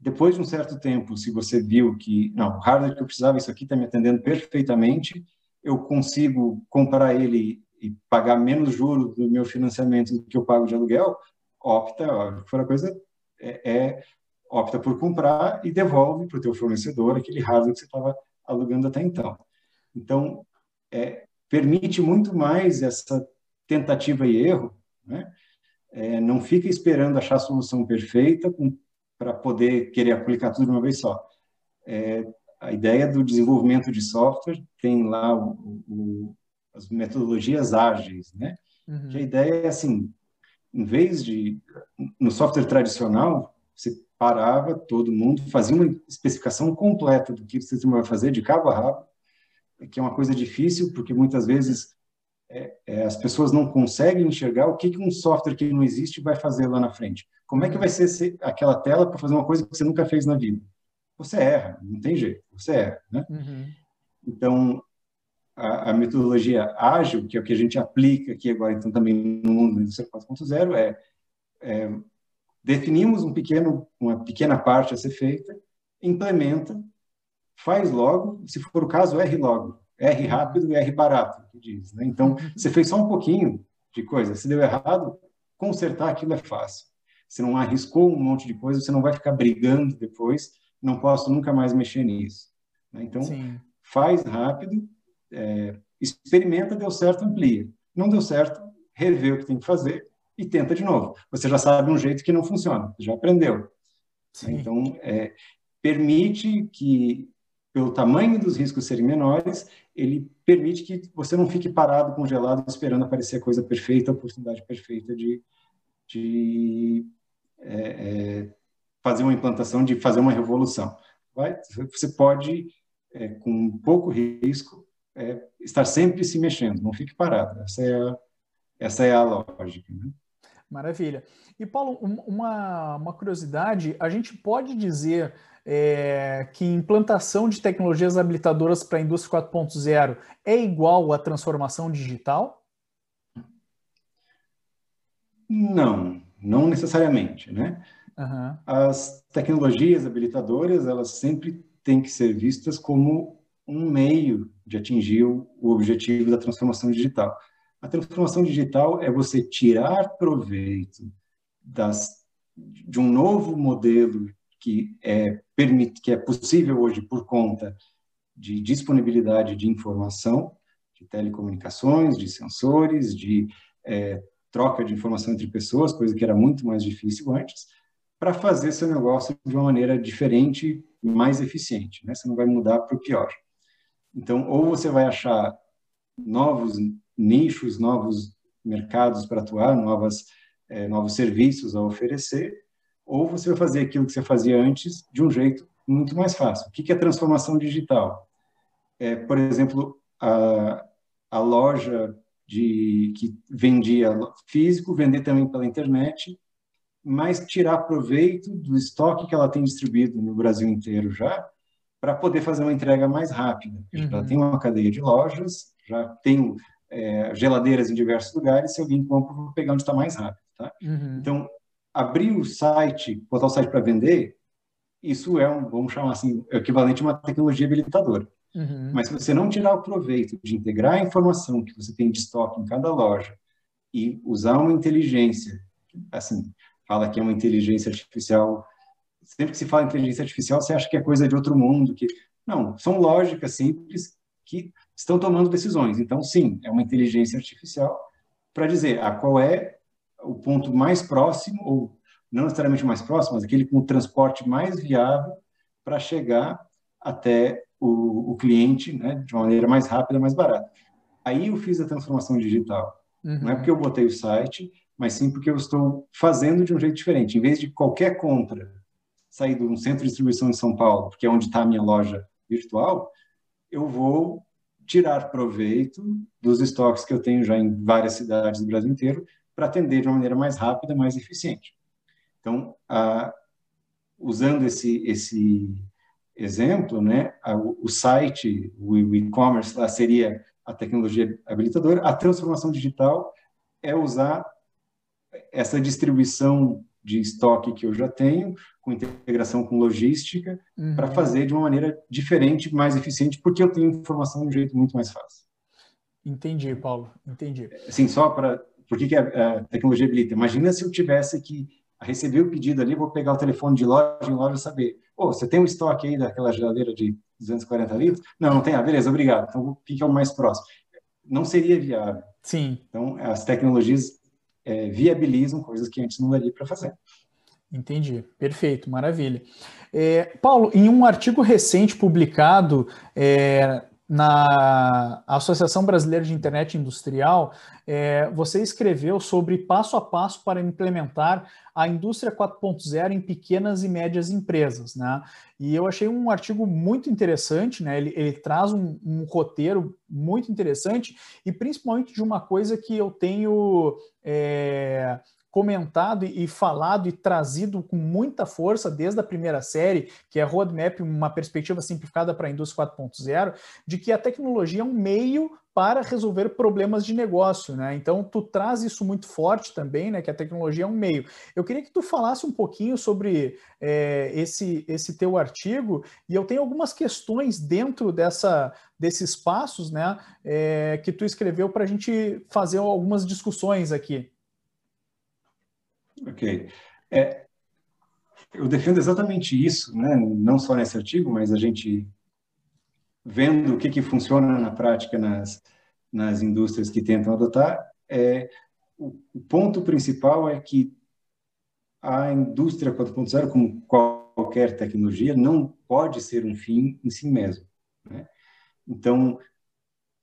depois de um certo tempo, se você viu que, não, o hardware que eu precisava, isso aqui está me atendendo perfeitamente, eu consigo comprar ele e pagar menos juros do meu financiamento do que eu pago de aluguel, opta, ó, for a coisa, é, é, opta por comprar e devolve para o teu fornecedor aquele hardware que você estava alugando até então. Então, é, permite muito mais essa tentativa e erro, né? É, não fica esperando achar a solução perfeita com para poder querer aplicar tudo de uma vez só. É, a ideia do desenvolvimento de software tem lá o, o, as metodologias ágeis, né? Uhum. Que a ideia é assim, em vez de no software tradicional você parava todo mundo, fazia uma especificação completa do que o sistema vai fazer de cabo a rabo, que é uma coisa difícil porque muitas vezes é, é, as pessoas não conseguem enxergar o que, que um software que não existe vai fazer lá na frente. Como é que vai ser aquela tela para fazer uma coisa que você nunca fez na vida? Você erra, não tem jeito, você erra. Né? Uhum. Então, a, a, metodologia ágil, que é o que a gente aplica aqui agora, então também no mundo da indústria 4.0, é, é definimos um pequeno, uma pequena parte a ser feita, implementa, faz logo, se for o caso, erre logo. R rápido e R barato, que diz. Né? Então, você fez só um pouquinho de coisa, se deu errado, consertar aquilo é fácil. Você não arriscou um monte de coisa, você não vai ficar brigando depois, não posso nunca mais mexer nisso. Né? Então, Sim. faz rápido, é, experimenta, deu certo, amplia. Não deu certo, revê o que tem que fazer e tenta de novo. Você já sabe um jeito que não funciona, já aprendeu. Sim. Então, é, permite que pelo tamanho dos riscos serem menores, ele permite que você não fique parado, congelado, esperando aparecer a coisa perfeita, a oportunidade perfeita de, de é, fazer uma implantação, de fazer uma revolução. Vai, você pode, é, com pouco risco, é, estar sempre se mexendo, não fique parado. Essa é a, essa é a lógica. Né? Maravilha. E, Paulo, uma, uma curiosidade: a gente pode dizer é, que implantação de tecnologias habilitadoras para a indústria 4.0 é igual à transformação digital? Não, não necessariamente, né? Uhum. As tecnologias habilitadoras, elas sempre têm que ser vistas como um meio de atingir o objetivo da transformação digital. A transformação digital é você tirar proveito das, de um novo modelo que é, permite, que é possível hoje por conta de disponibilidade de informação, de telecomunicações, de sensores, de é, troca de informação entre pessoas, coisa que era muito mais difícil antes, para fazer seu negócio de uma maneira diferente e mais eficiente. Né? Você não vai mudar para o pior. Então, ou você vai achar novos nichos, novos mercados para atuar, novas, é, novos serviços a oferecer, ou você vai fazer aquilo que você fazia antes de um jeito muito mais fácil. O que é transformação digital? É, por exemplo, a, a loja de que vendia físico, vender também pela internet, mas tirar proveito do estoque que ela tem distribuído no Brasil inteiro já, para poder fazer uma entrega mais rápida. Uhum. Já tem uma cadeia de lojas, já tem é, geladeiras em diversos lugares, se alguém compra, vou pegar onde está mais rápido. Tá? Uhum. Então, abrir o site, botar o site para vender, isso é um, vamos chamar assim, equivalente a uma tecnologia habilitadora. Uhum. Mas se você não tirar o proveito de integrar a informação que você tem de estoque em cada loja e usar uma inteligência, assim, fala que é uma inteligência artificial, sempre que se fala inteligência artificial, você acha que é coisa de outro mundo, que não, são lógicas simples que estão tomando decisões. Então, sim, é uma inteligência artificial para dizer a ah, qual é o ponto mais próximo, ou não necessariamente mais próximo, mas aquele com o transporte mais viável para chegar até o, o cliente né, de uma maneira mais rápida, mais barata. Aí eu fiz a transformação digital. Uhum. Não é porque eu botei o site, mas sim porque eu estou fazendo de um jeito diferente. Em vez de qualquer compra sair de um centro de distribuição em São Paulo, porque é onde está a minha loja virtual, eu vou tirar proveito dos estoques que eu tenho já em várias cidades do Brasil inteiro para atender de uma maneira mais rápida, mais eficiente. Então, a, usando esse, esse exemplo, né, o site, o e-commerce lá seria a tecnologia habilitadora, a transformação digital é usar essa distribuição de estoque que eu já tenho, com integração com logística, uhum. para fazer de uma maneira diferente, mais eficiente, porque eu tenho informação de um jeito muito mais fácil. Entendi, Paulo, entendi. Assim, só para... Por que, que a, a tecnologia habilita? Imagina se eu tivesse que receber o pedido ali, vou pegar o telefone de loja em loja e saber oh, você tem um estoque aí daquela geladeira de 240 litros? Não, não tem. Ah, beleza, obrigado. Então, o que é o mais próximo? Não seria viável. Sim. Então, as tecnologias é, viabilizam coisas que antes não daria para fazer. Entendi, perfeito, maravilha. É, Paulo, em um artigo recente publicado é, na Associação Brasileira de Internet Industrial, é, você escreveu sobre passo a passo para implementar a indústria 4.0 em pequenas e médias empresas, né? E eu achei um artigo muito interessante, né? Ele, ele traz um, um, roteiro muito interessante e principalmente de uma coisa que eu tenho é, comentado e falado e trazido com muita força desde a primeira série, que é Roadmap, uma perspectiva simplificada para a indústria 4.0, de que a tecnologia é um meio para resolver problemas de negócio, né? Então tu traz isso muito forte também, né? Que a tecnologia é um meio. Eu queria que tu falasse um pouquinho sobre é, esse esse teu artigo e eu tenho algumas questões dentro dessa desses passos, né? É, que tu escreveu para a gente fazer algumas discussões aqui. Ok. É, eu defendo exatamente isso, né? não só nesse artigo, mas a gente vendo o que, que funciona na prática nas, nas indústrias que tentam adotar, é, o, o ponto principal é que a indústria 4.0, como qualquer tecnologia, não pode ser um fim em si mesmo. Né? Então,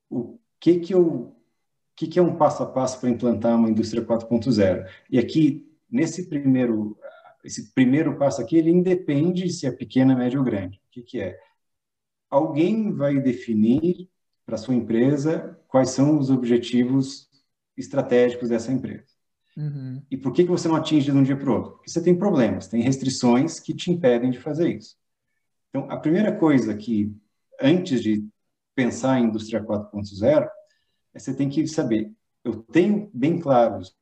o que que eu o que, que é um passo a passo para implantar uma indústria 4.0? E aqui nesse primeiro esse primeiro passo aqui, ele independe se é pequena, média ou grande. O que, que é? Alguém vai definir para sua empresa quais são os objetivos estratégicos dessa empresa. Uhum. E por que, que você não atinge de um dia para o outro? Porque você tem problemas, tem restrições que te impedem de fazer isso. Então, a primeira coisa que, antes de pensar em indústria 4.0, é você tem que saber, eu tenho bem claros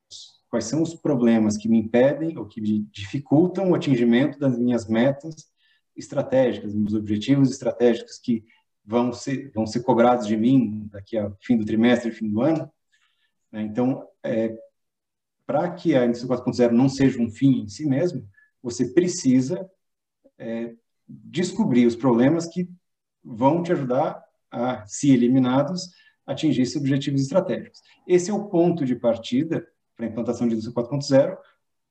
quais são os problemas que me impedem ou que dificultam o atingimento das minhas metas estratégicas, meus objetivos estratégicos que vão ser, vão ser cobrados de mim daqui a fim do trimestre, fim do ano. Né? Então, é, para que a indústria 4.0 não seja um fim em si mesmo, você precisa é, descobrir os problemas que vão te ajudar a, se eliminados, atingir esses objetivos estratégicos. Esse é o ponto de partida para a implantação de indústria 4.0,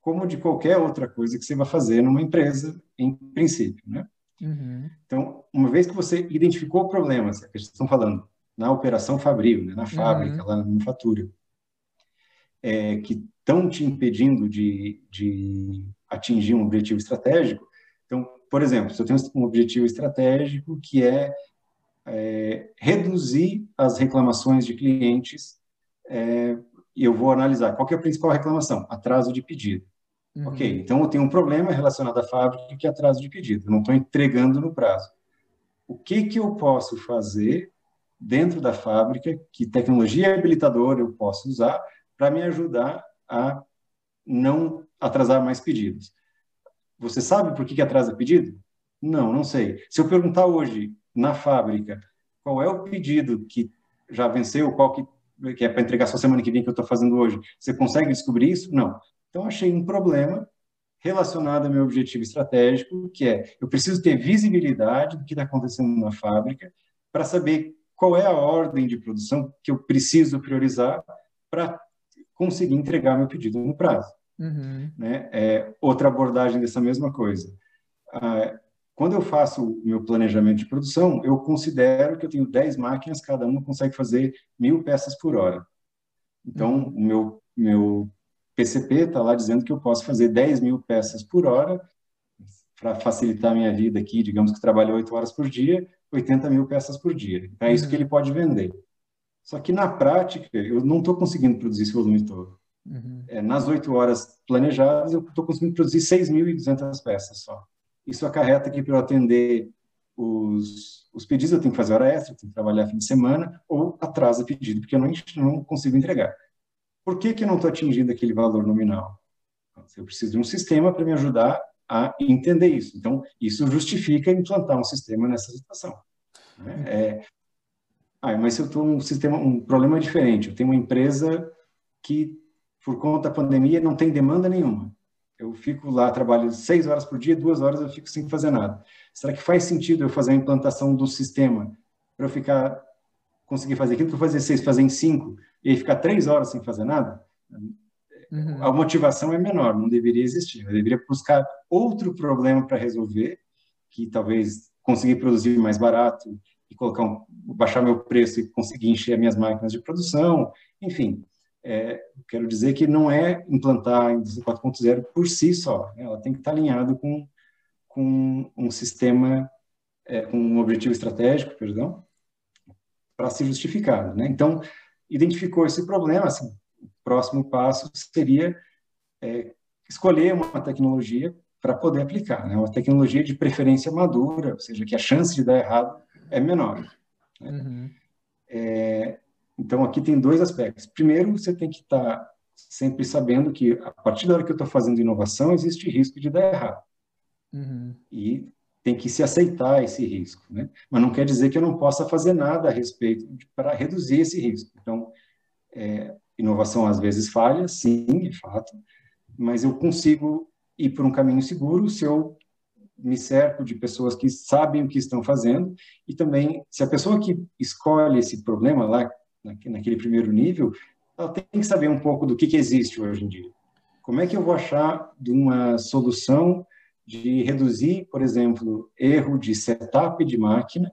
como de qualquer outra coisa que você vai fazer numa empresa, em princípio, né? Uhum. Então, uma vez que você identificou problemas, que a gente está falando na operação fabril, né, na fábrica, uhum. lá na manufatura, é, que estão te impedindo de, de atingir um objetivo estratégico. Então, por exemplo, se eu tenho um objetivo estratégico que é, é reduzir as reclamações de clientes é, eu vou analisar qual é a principal reclamação, atraso de pedido. Uhum. Ok, então eu tenho um problema relacionado à fábrica que é atraso de pedido, eu não estou entregando no prazo. O que, que eu posso fazer dentro da fábrica, que tecnologia habilitadora eu posso usar para me ajudar a não atrasar mais pedidos? Você sabe por que, que atrasa pedido? Não, não sei. Se eu perguntar hoje na fábrica qual é o pedido que já venceu, qual que que é para entregar só semana que vem que eu estou fazendo hoje, você consegue descobrir isso? Não. Então, achei um problema relacionado ao meu objetivo estratégico, que é eu preciso ter visibilidade do que está acontecendo na fábrica para saber qual é a ordem de produção que eu preciso priorizar para conseguir entregar meu pedido no prazo. Uhum. Né? É, outra abordagem dessa mesma coisa. Ah, quando eu faço o meu planejamento de produção, eu considero que eu tenho 10 máquinas, cada uma consegue fazer mil peças por hora. Então, uhum. o meu, meu PCP está lá dizendo que eu posso fazer 10 mil peças por hora, para facilitar a minha vida aqui, digamos que trabalho 8 horas por dia, 80 mil peças por dia. Então, é isso que uhum. ele pode vender. Só que, na prática, eu não estou conseguindo produzir esse volume todo. Uhum. É, nas 8 horas planejadas, eu estou conseguindo produzir 6.200 peças só. Isso acarreta que para eu atender os, os pedidos eu tenho que fazer hora extra, tenho que trabalhar fim de semana, ou atrasa pedido, porque eu não, não consigo entregar. Por que, que eu não estou atingindo aquele valor nominal? Eu preciso de um sistema para me ajudar a entender isso. Então, isso justifica implantar um sistema nessa situação. Né? É, ah, mas se eu estou um sistema, um problema diferente, eu tenho uma empresa que, por conta da pandemia, não tem demanda nenhuma eu fico lá, trabalho seis horas por dia, duas horas eu fico sem fazer nada. Será que faz sentido eu fazer a implantação do sistema para eu ficar, conseguir fazer aquilo que eu fazia seis, fazer em cinco, e ficar três horas sem fazer nada? Uhum. A motivação é menor, não deveria existir. Eu deveria buscar outro problema para resolver, que talvez conseguir produzir mais barato e colocar um, baixar meu preço e conseguir encher minhas máquinas de produção, enfim é, quero dizer que não é implantar a indústria 4.0 por si só, né? ela tem que estar alinhada com, com um sistema, é, com um objetivo estratégico, perdão, para ser justificado. Né? Então, identificou esse problema, assim, o próximo passo seria é, escolher uma tecnologia para poder aplicar, né? uma tecnologia de preferência madura, ou seja, que a chance de dar errado é menor. Né? Uhum. É, então, aqui tem dois aspectos. Primeiro, você tem que estar sempre sabendo que, a partir da hora que eu estou fazendo inovação, existe risco de dar errado. Uhum. E tem que se aceitar esse risco. Né? Mas não quer dizer que eu não possa fazer nada a respeito para reduzir esse risco. Então, é, inovação às vezes falha, sim, de fato, mas eu consigo ir por um caminho seguro se eu me cerco de pessoas que sabem o que estão fazendo e também se a pessoa que escolhe esse problema lá naquele primeiro nível, ela tem que saber um pouco do que, que existe hoje em dia. Como é que eu vou achar de uma solução de reduzir, por exemplo, erro de setup de máquina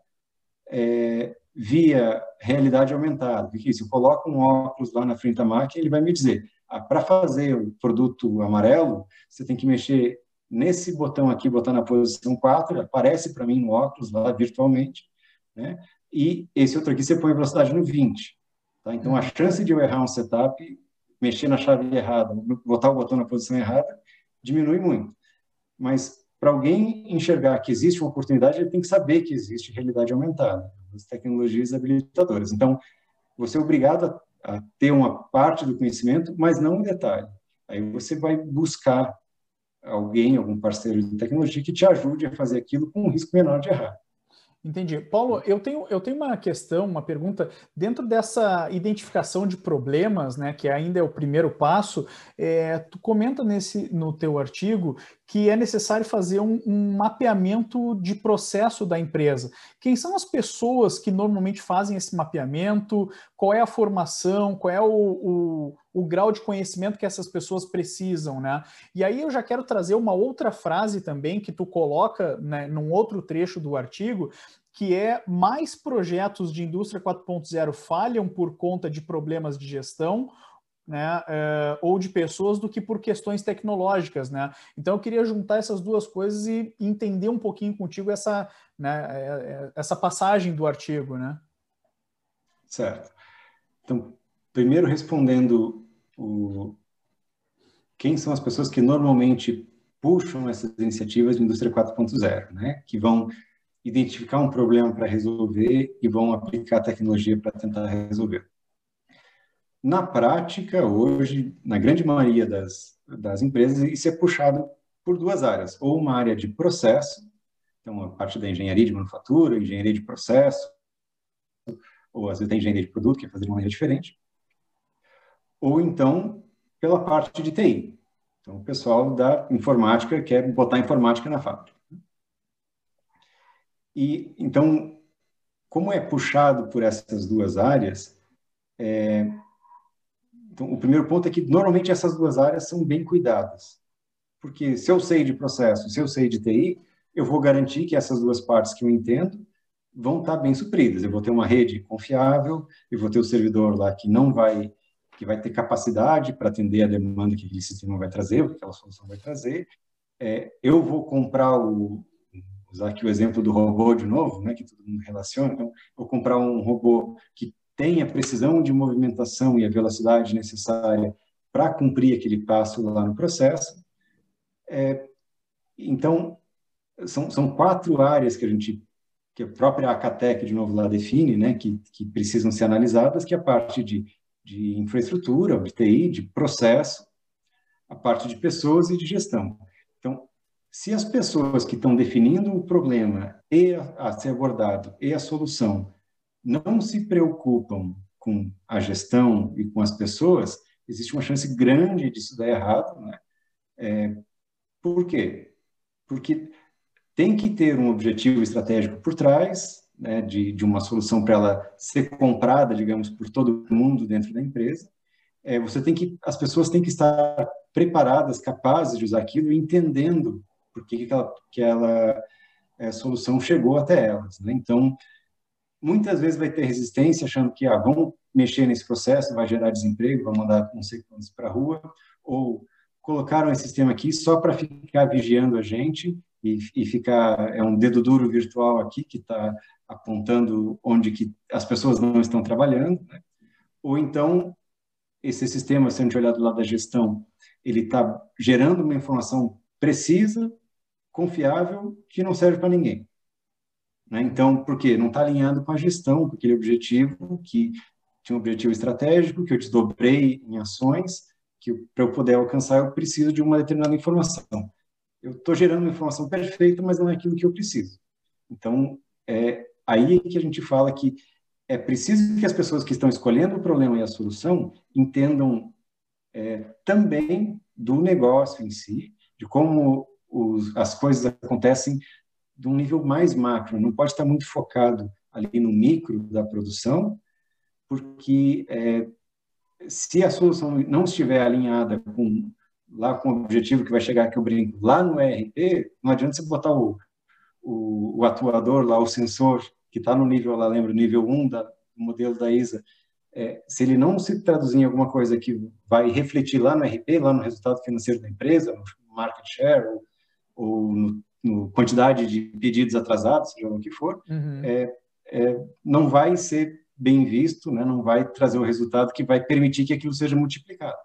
é, via realidade aumentada? Porque se eu coloco um óculos lá na frente da máquina, ele vai me dizer, ah, para fazer o produto amarelo, você tem que mexer nesse botão aqui, botar na posição 4, aparece para mim no óculos lá virtualmente, né? E esse outro aqui você põe a velocidade no 20. Tá? Então, a chance de eu errar um setup, mexer na chave errada, botar o botão na posição errada, diminui muito. Mas para alguém enxergar que existe uma oportunidade, ele tem que saber que existe realidade aumentada, as tecnologias habilitadoras. Então, você é obrigado a, a ter uma parte do conhecimento, mas não um detalhe. Aí você vai buscar alguém, algum parceiro de tecnologia que te ajude a fazer aquilo com um risco menor de errar. Entendi. Paulo, eu tenho, eu tenho uma questão, uma pergunta. Dentro dessa identificação de problemas, né, que ainda é o primeiro passo, é, tu comenta nesse, no teu artigo que é necessário fazer um, um, mapeamento de processo da empresa. Quem são as pessoas que normalmente fazem esse mapeamento? Qual é a formação? Qual é o, o, o grau de conhecimento que essas pessoas precisam, né? E aí eu já quero trazer uma outra frase também que tu coloca né, num outro trecho do artigo, que é mais projetos de indústria 4.0 falham por conta de problemas de gestão né, é, ou de pessoas do que por questões tecnológicas, né? Então eu queria juntar essas duas coisas e entender um pouquinho contigo essa, né, é, essa passagem do artigo, né? Certo. Então, primeiro respondendo o quem são as pessoas que normalmente puxam essas iniciativas de indústria 4.0, né? Que vão identificar um problema para resolver e vão aplicar a tecnologia para tentar resolver. Na prática, hoje, na grande maioria das, das empresas, isso é puxado por duas áreas, ou uma área de processo, então a parte da engenharia de manufatura, engenharia de processo, ou às vezes da engenharia de produto, que é fazer de maneira diferente, ou então pela parte de TI. Então, o pessoal da informática quer botar informática na fábrica. E, então, como é puxado por essas duas áreas, é, então, o primeiro ponto é que normalmente essas duas áreas são bem cuidadas. Porque se eu sei de processo, se eu sei de TI, eu vou garantir que essas duas partes que eu entendo vão estar bem supridas. Eu vou ter uma rede confiável, eu vou ter o servidor lá que não vai que vai ter capacidade para atender a demanda que aquele sistema vai trazer, o que aquela solução vai trazer. É, eu vou comprar o usar aqui o exemplo do robô de novo, né, que todo mundo relaciona. Então, vou comprar um robô que tem a precisão de movimentação e a velocidade necessária para cumprir aquele passo lá no processo. É, então, são, são quatro áreas que a gente, que a própria Acatec, de novo, lá define, né, que, que precisam ser analisadas, que é a parte de, de infraestrutura, de TI, de processo, a parte de pessoas e de gestão. Então, se as pessoas que estão definindo o problema e a, a ser abordado e a solução não se preocupam com a gestão e com as pessoas, existe uma chance grande disso dar errado. Né? É, por quê? Porque tem que ter um objetivo estratégico por trás, né, de, de uma solução para ela ser comprada, digamos, por todo mundo dentro da empresa. É, você tem que, as pessoas têm que estar preparadas, capazes de usar aquilo, entendendo por que aquela, aquela é, solução chegou até elas. Né? Então, muitas vezes vai ter resistência, achando que ah, vamos mexer nesse processo, vai gerar desemprego, vai mandar não sei quantos para a rua, ou colocaram esse sistema aqui só para ficar vigiando a gente e, e ficar, é um dedo duro virtual aqui que está apontando onde que as pessoas não estão trabalhando, né? ou então esse sistema, se a gente olhar do lado da gestão, ele está gerando uma informação precisa, confiável, que não serve para ninguém. Né? Então, por quê? Não está alinhado com a gestão, com aquele objetivo que tinha um objetivo estratégico, que eu desdobrei em ações, que para eu poder alcançar eu preciso de uma determinada informação. Eu estou gerando uma informação perfeita, mas não é aquilo que eu preciso. Então, é aí que a gente fala que é preciso que as pessoas que estão escolhendo o problema e a solução entendam é, também do negócio em si, de como os, as coisas acontecem de um nível mais macro, não pode estar muito focado ali no micro da produção, porque é, se a solução não estiver alinhada com lá com o objetivo que vai chegar aqui o brinco lá no ERP, não adianta você botar o, o, o atuador lá, o sensor que está no nível, lá lembra, nível 1 da, do modelo da ISA, é, se ele não se traduzir em alguma coisa que vai refletir lá no RP, lá no resultado financeiro da empresa, no market share, ou quantidade de pedidos atrasados, seja o que for, uhum. é, é, não vai ser bem visto, né? não vai trazer o resultado que vai permitir que aquilo seja multiplicado.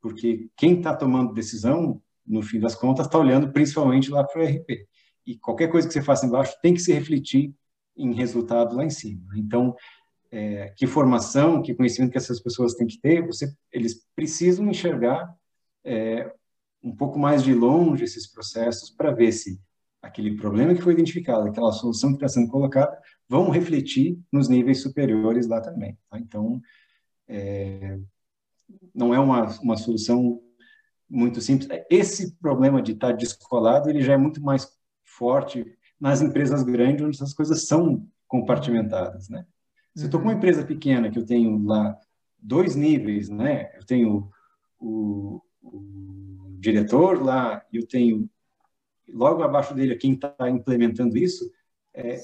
Porque quem está tomando decisão, no fim das contas, está olhando principalmente lá para o RP. E qualquer coisa que você faça embaixo tem que se refletir em resultado lá em cima. Então, é, que formação, que conhecimento que essas pessoas têm que ter, você, eles precisam enxergar é, um pouco mais de longe esses processos para ver se aquele problema que foi identificado, aquela solução que está sendo colocada, vão refletir nos níveis superiores lá também. Tá? Então, é, não é uma, uma solução muito simples. Esse problema de estar tá descolado, ele já é muito mais forte nas empresas grandes, onde essas coisas são compartimentadas, né? Se eu estou com uma uhum. empresa pequena, que eu tenho lá dois níveis, né? Eu tenho o, o diretor lá, eu tenho logo abaixo dele quem está implementando isso, é,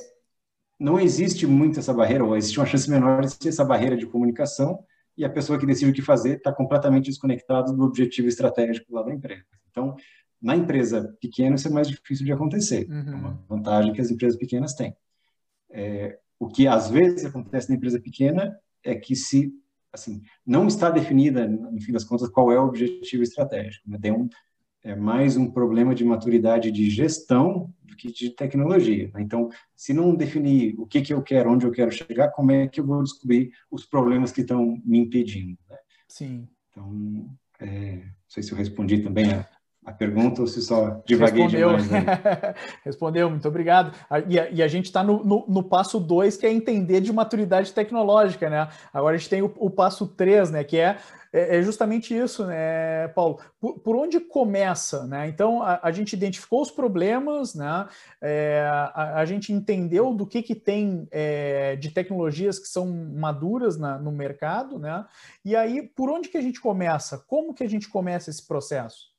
não existe muito essa barreira, ou existe uma chance menor de ter essa barreira de comunicação, e a pessoa que decide o que fazer está completamente desconectada do objetivo estratégico lá da empresa. Então, na empresa pequena, isso é mais difícil de acontecer. Uhum. É uma vantagem que as empresas pequenas têm. É, o que às vezes acontece na empresa pequena é que se assim não está definida, no fim das contas, qual é o objetivo estratégico. Né? Tem um, é mais um problema de maturidade de gestão do que de tecnologia. Né? Então, se não definir o que, que eu quero, onde eu quero chegar, como é que eu vou descobrir os problemas que estão me impedindo? Né? Sim. Então, é, não sei se eu respondi também a, a pergunta ou se só divaguei Respondeu. demais. Né? Respondeu, muito obrigado. E a, e a gente está no, no, no, passo 2, que é entender de maturidade tecnológica, né? Agora a gente tem o, o passo 3, né? Que é, é, é, justamente isso, né, Paulo? Por, por onde começa, né? Então, a, a, gente identificou os problemas, né? É, a, a, gente entendeu do que, que tem é, de tecnologias que são maduras na, no mercado, né? E aí, por onde que a gente começa? Como que a gente começa esse processo?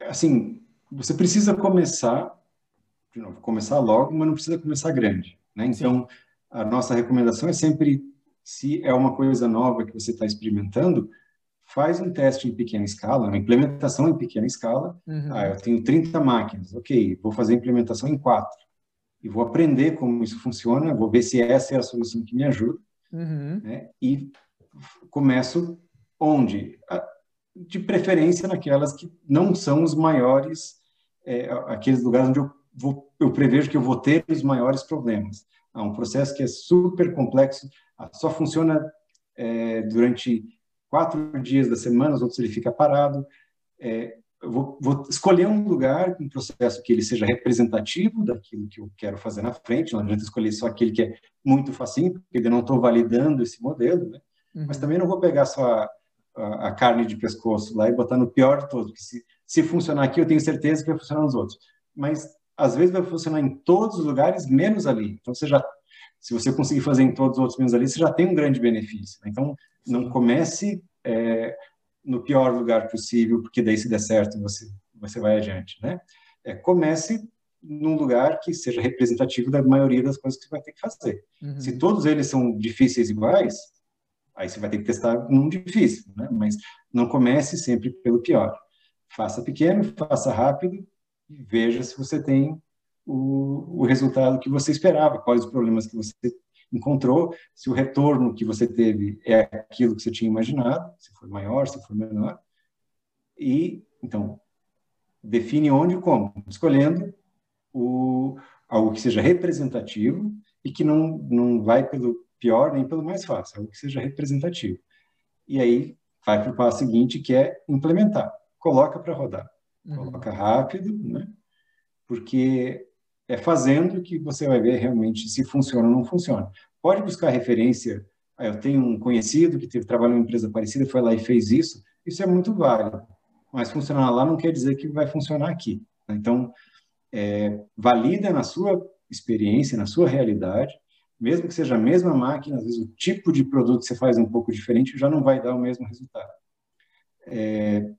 Assim, você precisa começar, de novo, começar logo, mas não precisa começar grande, né? Então, Sim. a nossa recomendação é sempre, se é uma coisa nova que você está experimentando, faz um teste em pequena escala, uma implementação em pequena escala. Uhum. Ah, eu tenho 30 máquinas, ok, vou fazer a implementação em quatro. E vou aprender como isso funciona, vou ver se essa é a solução que me ajuda. Uhum. Né? E começo onde? De preferência naquelas que não são os maiores, é, aqueles lugares onde eu, vou, eu prevejo que eu vou ter os maiores problemas. Há um processo que é super complexo, só funciona é, durante quatro dias da semana, os outros ele fica parado. É, eu vou, vou, escolher um lugar, um processo que ele seja representativo daquilo que eu quero fazer na frente, não adianta escolher só aquele que é muito facinho, porque eu não estou validando esse modelo, né? Uhum. mas também não vou pegar só a, carne de pescoço lá e botar no pior de todos. Porque se, se funcionar aqui, eu tenho certeza que vai funcionar nos outros. Mas às vezes vai funcionar em todos os lugares, menos ali. Então você já, se você conseguir fazer em todos os outros menos ali, você já tem um grande benefício. Né? Então não comece é, no pior lugar possível, porque daí se der certo você você vai adiante, né? É, comece num lugar que seja representativo da maioria das coisas que você vai ter que fazer. Uhum. Se todos eles são difíceis iguais, Aí você vai ter que testar num difícil, né? mas não comece sempre pelo pior. Faça pequeno, faça rápido e veja se você tem o, o resultado que você esperava, quais os problemas que você encontrou, se o retorno que você teve é aquilo que você tinha imaginado, se for maior, se for menor. E, então, define onde e como, escolhendo o, algo que seja representativo e que não, não vai pelo pior nem pelo mais fácil, algo que seja representativo. E aí vai para o passo seguinte, que é implementar. Coloca para rodar. Uhum. Coloca rápido, né? Porque é fazendo que você vai ver realmente se funciona ou não funciona. Pode buscar referência. Ah, eu tenho um conhecido que teve trabalho em uma empresa parecida, foi lá e fez isso. Isso é muito válido. Mas funcionar lá não quer dizer que vai funcionar aqui. Então, é, valida na sua experiência, na sua realidade, mesmo que seja a mesma máquina, às vezes o tipo de produto que você faz um pouco diferente, já não vai dar o mesmo resultado. É,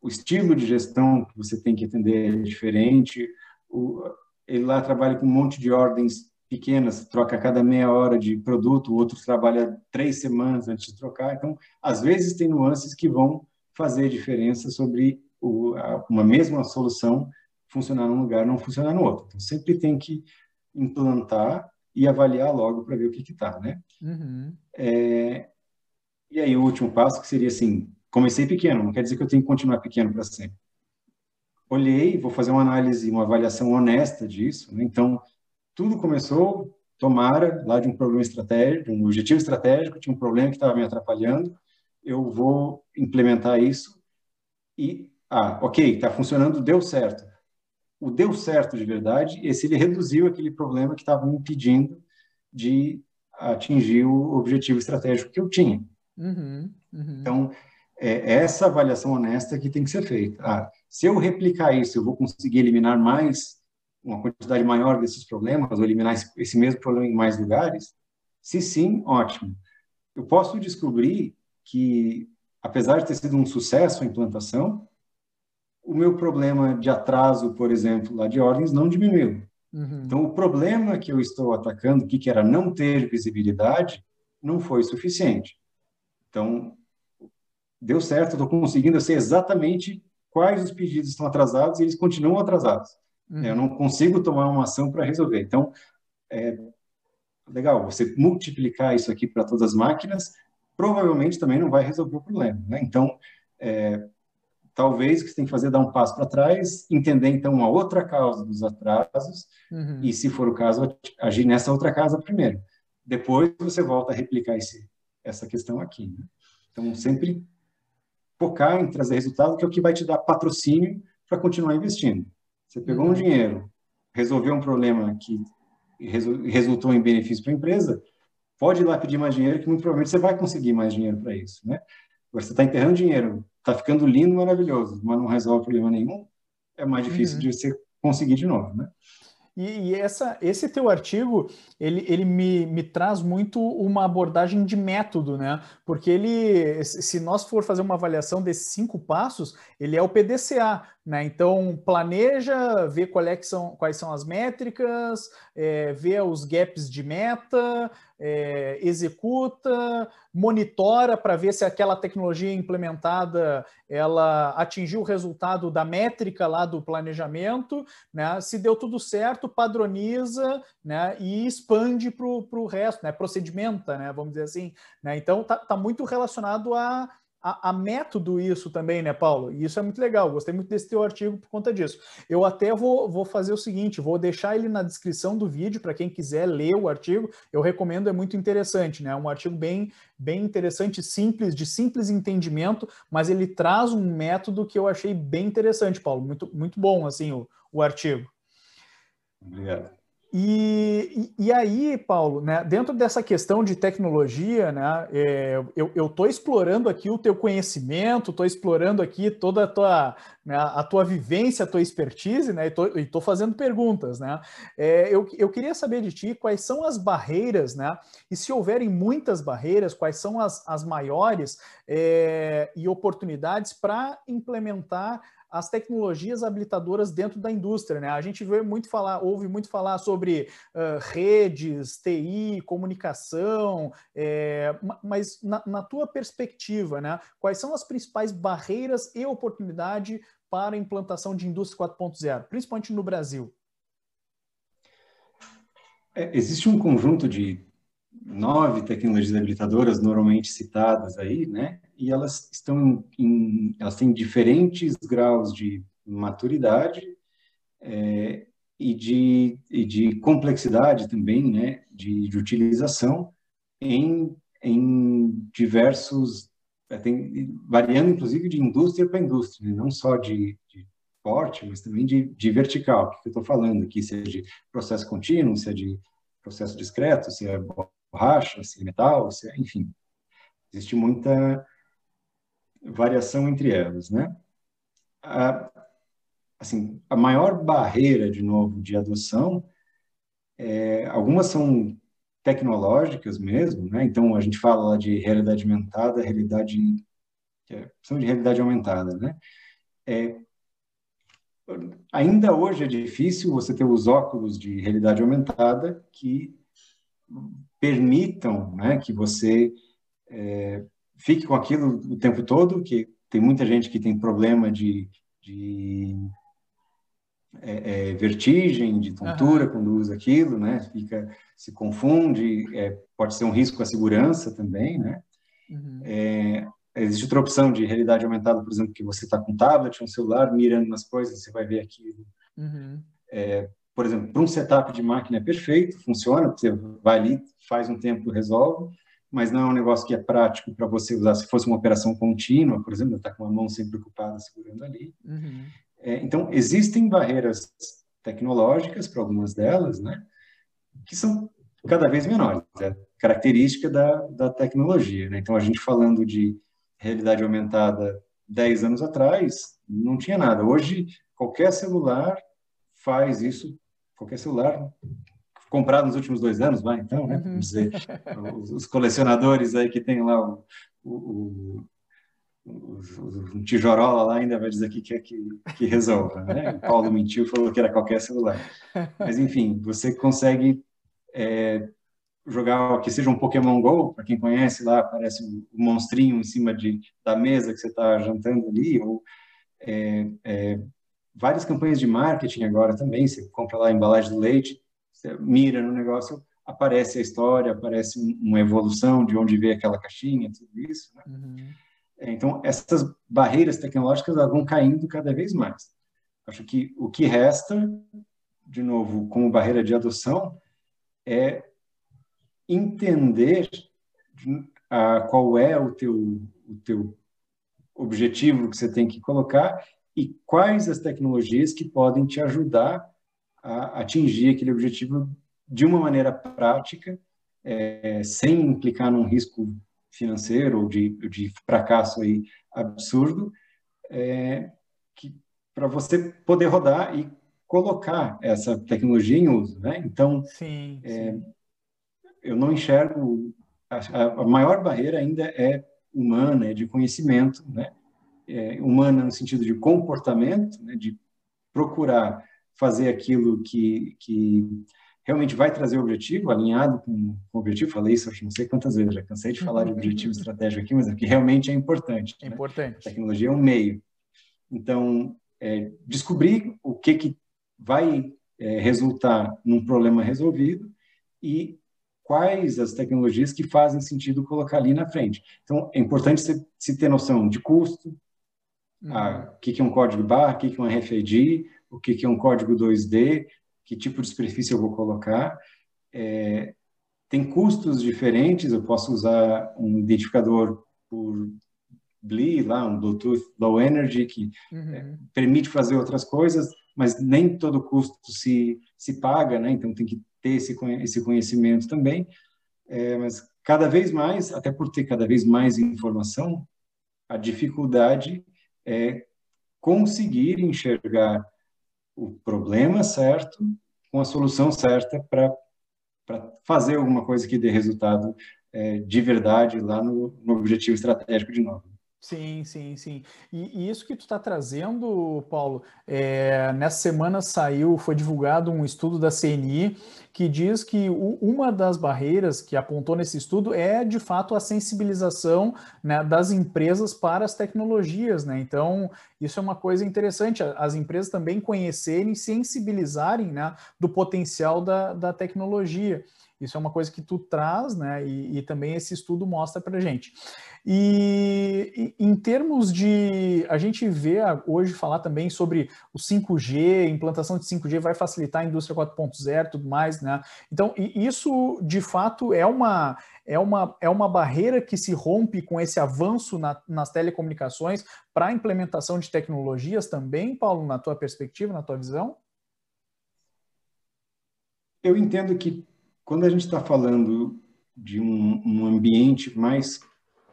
o estilo de gestão que você tem que atender é diferente. O, ele lá trabalha com um monte de ordens pequenas, troca cada meia hora de produto, o outro trabalha três semanas antes de trocar. Então, às vezes tem nuances que vão fazer diferença sobre o, a, uma mesma solução funcionar num lugar não funcionar no outro. Então, sempre tem que implantar e avaliar logo para ver o que está, né? Uhum. É, e aí o último passo que seria assim, comecei pequeno, não quer dizer que eu tenho que continuar pequeno para sempre. Olhei, vou fazer uma análise, uma avaliação honesta disso. Né? Então, tudo começou, tomara, lá de um problema estratégico, um objetivo estratégico, tinha um problema que estava me atrapalhando, eu vou implementar isso e, ah, ok, está funcionando, deu certo. O deu certo de verdade, esse ele reduziu aquele problema que estava me impedindo de atingir o objetivo estratégico que eu tinha. Uhum, uhum. Então, é essa avaliação honesta que tem que ser feita. Ah, se eu replicar isso, eu vou conseguir eliminar mais, uma quantidade maior desses problemas, ou eliminar esse mesmo problema em mais lugares? Se sim, ótimo. Eu posso descobrir que, apesar de ter sido um sucesso a implantação, o meu problema de atraso, por exemplo, lá de ordens, não diminuiu. Uhum. Então, o problema que eu estou atacando, que era não ter visibilidade, não foi suficiente. Então, deu certo, estou conseguindo eu sei exatamente quais os pedidos estão atrasados e eles continuam atrasados. Uhum. Eu não consigo tomar uma ação para resolver. Então, é legal, você multiplicar isso aqui para todas as máquinas, provavelmente também não vai resolver o problema. Né? Então, é, talvez o que você tem que fazer é dar um passo para trás, entender então uma outra causa dos atrasos uhum. e, se for o caso, agir nessa outra causa primeiro. Depois você volta a replicar esse, essa questão aqui. Né? Então, sempre focar em trazer resultado, que é o que vai te dar patrocínio para continuar investindo. Você pegou um uhum. dinheiro, resolveu um problema que resultou em benefício para a empresa, pode ir lá pedir mais dinheiro, que muito provavelmente você vai conseguir mais dinheiro para isso, né? Você está enterrando dinheiro, está ficando lindo, maravilhoso, mas não resolve problema nenhum, é mais difícil uhum. de você conseguir de novo, né? E, e, essa, esse teu artigo, ele, ele me, me traz muito uma abordagem de método, né? Porque ele, se nós for fazer uma avaliação desses cinco passos, ele é o PDCA, né? Então, planeja, vê qual é são, quais são as métricas, é, vê os gaps de meta, é, executa, monitora para ver se aquela tecnologia implementada ela atingiu o resultado da métrica lá do planejamento, né? Se deu tudo certo, padroniza, né? E expande para o resto, né? Procedimenta, né? Vamos dizer assim. Né? Então tá, tá muito relacionado a a, a, método isso também, né, Paulo? E isso é muito legal. Gostei muito desse teu artigo por conta disso. Eu até vou, vou fazer o seguinte: vou deixar ele na descrição do vídeo para quem quiser ler o artigo. Eu recomendo, é muito interessante, né? É um artigo bem, bem interessante, simples, de simples entendimento, mas ele traz um método que eu achei bem interessante, Paulo. Muito, muito bom, assim, o, o artigo. Obrigado. E, e, aí, Paulo, né, dentro dessa questão de tecnologia, né, é, eu estou explorando aqui o teu conhecimento, estou explorando aqui toda a tua, né, a tua vivência, a tua expertise, né, e estou fazendo perguntas. Né. É, eu, eu queria saber de ti quais são as barreiras, né, e se houverem muitas barreiras, quais são as, as maiores é, e oportunidades para implementar as tecnologias habilitadoras dentro da indústria. Né? A gente vê muito falar, ouve muito falar sobre uh, redes, TI, comunicação, é, mas na, na, tua perspectiva, né, quais são as principais barreiras e oportunidade para a implantação de indústria 4.0, principalmente no Brasil? É, existe um conjunto de nove tecnologias habilitadoras normalmente citadas aí, né? E elas estão em, elas têm diferentes graus de maturidade é, e, de, e de complexidade também, né? De, de utilização em, em diversos, é, tem, variando inclusive de indústria para indústria, né? não só de, de porte, mas também de, de vertical, que eu estou falando aqui, se é de processo contínuo, se é de processo discreto, se é borracha, se é metal, se é, enfim. Existe muita variação entre elas, né? A, assim, a maior barreira, de novo, de adoção, é, algumas são tecnológicas mesmo, né? Então, a gente fala de realidade aumentada, realidade... É, são de realidade aumentada, né? É, ainda hoje é difícil você ter os óculos de realidade aumentada que permitam né, que você é, fique com aquilo o tempo todo, que tem muita gente que tem problema de de é, é, vertigem, de tontura uhum. quando usa aquilo, né? Fica, se confunde, é, pode ser um risco à segurança também, né? Uhum. É, existe outra opção de realidade aumentada, por exemplo, que você está com um tablet, um celular, mirando nas coisas, você vai ver aquilo. Uhum. É, por exemplo, para um setup de máquina é perfeito, funciona, você vai ali, faz um tempo, resolve, mas não é um negócio que é prático para você usar se fosse uma operação contínua, por exemplo, está com a mão sempre ocupada segurando ali. Uhum. É, então, existem barreiras tecnológicas para algumas delas, né, que são cada vez menores, é característica da, da tecnologia. Né? Então, a gente falando de realidade aumentada 10 anos atrás, não tinha nada. Hoje, qualquer celular faz isso, qualquer celular comprado nos últimos dois anos, vai então, né? Vamos dizer, os, os, colecionadores aí que tem lá o, o, o, o tijorola lá ainda vai dizer que quer que, que resolva, né? O Paulo mentiu, falou que era qualquer celular. Mas, enfim, você consegue é, jogar, que seja um Pokémon GO, para quem conhece lá, aparece um monstrinho em cima de, da mesa que você está jantando ali, ou é, é, várias campanhas de marketing agora também, você compra lá a embalagem do leite, você mira no negócio, aparece a história, aparece uma evolução de onde veio aquela caixinha, tudo isso. Né? Uhum. É, então, essas barreiras tecnológicas vão caindo cada vez mais. Acho que o que resta, de novo, como barreira de adoção, é entender a, qual é o teu, o teu objetivo que você tem que colocar e quais as tecnologias que podem te ajudar a atingir aquele objetivo de uma maneira prática, é, sem implicar num risco financeiro ou de, de fracasso aí absurdo, é, para você poder rodar e colocar essa tecnologia em uso, né? Então, sim, é, sim. eu não enxergo a, a, maior barreira ainda é humana, é de conhecimento, né? É, humana no sentido de comportamento, né? de procurar fazer aquilo que, que realmente vai trazer o objetivo, alinhado com, com o objetivo. Falei isso acho não sei quantas vezes, já cansei de falar de objetivo estratégico aqui, mas é que realmente é importante. É né? importante. A tecnologia é um meio. Então, é, descobrir o que, que vai é, resultar num problema resolvido e quais as tecnologias que fazem sentido colocar ali na frente. Então, é importante se, se ter noção de custo, uhum. o que, que é um código barra, o que, que é um RFID, o que, que é um código 2D, que tipo de superfície eu vou colocar. É, tem custos diferentes, eu posso usar um identificador por BLE, lá, um Bluetooth Low Energy, que uhum. é, permite fazer outras coisas, mas nem todo custo se, se paga, né? então tem que ter esse, esse conhecimento também. É, mas cada vez mais, até por ter cada vez mais informação, a dificuldade é conseguir enxergar o problema certo com a solução certa para fazer alguma coisa que dê resultado é, de verdade lá no, no objetivo estratégico de novo. Sim, sim, sim. E, e, isso que tu está trazendo, Paulo, é, nessa semana saiu, foi divulgado um estudo da CNI que diz que o, uma das barreiras que apontou nesse estudo é, de fato, a sensibilização né, das empresas para as tecnologias. Né? Então, isso é uma coisa interessante, as empresas também conhecerem, sensibilizarem né, do potencial da, da tecnologia. Isso é uma coisa que tu traz, né? E, e também esse estudo mostra para gente. E, e em termos de. A gente vê hoje falar também sobre o 5G, implantação de 5G vai facilitar a indústria 4.0 e tudo mais, né? Então, isso de fato é uma, é uma, é uma barreira que se rompe com esse avanço na, nas telecomunicações para a implementação de tecnologias também, Paulo, na tua perspectiva, na tua visão? Eu entendo que quando a gente está falando de um, um, ambiente mais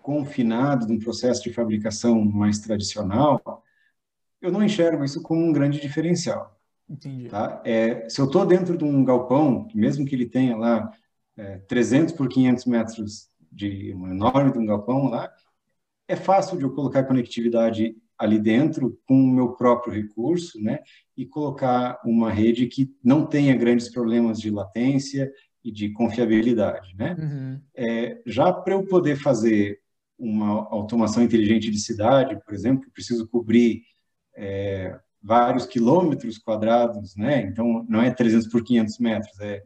confinado, de um processo de fabricação mais tradicional, eu não enxergo isso como um grande diferencial. Entendi. Tá? É, se eu estou dentro de um galpão, mesmo que ele tenha lá é, 300 por 500 metros de um enorme de um galpão lá, é fácil de eu colocar conectividade ali dentro com o meu próprio recurso, né? E colocar uma rede que não tenha grandes problemas de latência e de confiabilidade, né? Uhum. É, já para eu poder fazer uma automação inteligente de cidade, por exemplo, preciso cobrir é, vários quilômetros quadrados, né? Então, não é 300 por 500 metros, é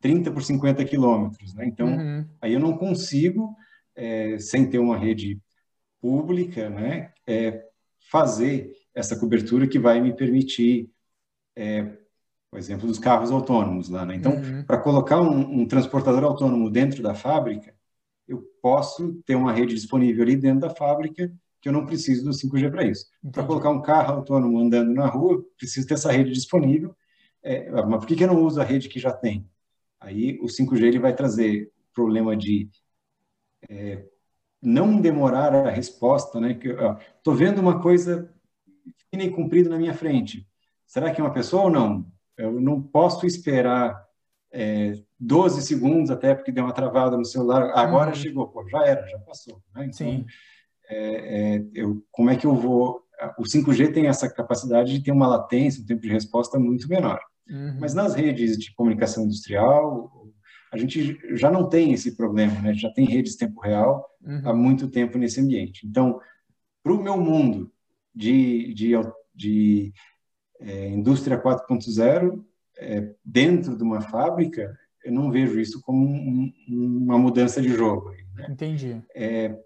30 por 50 quilômetros, né? Então, uhum. aí eu não consigo, é, sem ter uma rede pública, né, é, fazer essa cobertura que vai me permitir, por exemplo, dos carros autônomos lá, né? Então, uhum. para colocar um, um transportador autônomo dentro da fábrica, eu posso ter uma rede disponível ali dentro da fábrica que eu não preciso do 5G para isso. Para colocar um carro autônomo andando na rua, preciso ter essa rede disponível. É, mas por que, que eu não uso a rede que já tem? Aí o 5G ele vai trazer problema de é, não demorar a resposta, né? Que estou vendo uma coisa fina e comprida na minha frente. Será que é uma pessoa ou não? Eu não posso esperar é, 12 segundos até porque deu uma travada no celular. Agora uhum. chegou, pô, já era, já passou. Né? Então, Sim é, é, eu, como é que eu vou... O 5G tem essa capacidade de ter uma latência, um tempo de resposta muito menor. Uhum. Mas nas redes de comunicação industrial, a gente já não tem esse problema, né? já tem redes tempo real uhum. há muito tempo nesse ambiente. Então, para o meu mundo de, de, de é, indústria 4.0, é, dentro de uma fábrica, eu não vejo isso como um, uma mudança de jogo. Né? Entendi. É,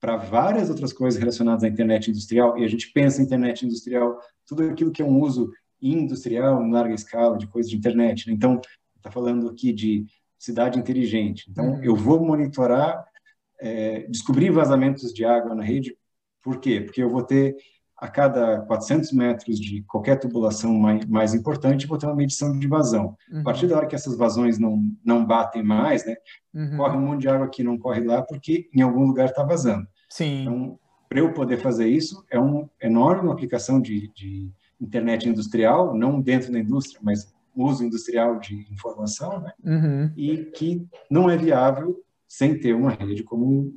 para várias outras coisas relacionadas à internet industrial, e a gente pensa em internet industrial, tudo aquilo que é um uso industrial em larga escala de coisas de internet. Né? Então, está falando aqui de cidade inteligente. Então, uhum. eu vou monitorar, é, descobrir vazamentos de água na rede. Por quê? Porque eu vou ter a cada 400 metros de qualquer tubulação mais, mais importante, vou ter uma medição de vazão. Uhum. A partir da hora que essas vazões não, não batem mais, né, uhum. corre um monte de água que não corre lá porque em algum lugar está vazando. Sim. Então, para eu poder fazer isso, é um enorme aplicação de, de internet industrial, não dentro da indústria, mas uso industrial de informação, né? Uhum. e que não é viável sem ter uma rede como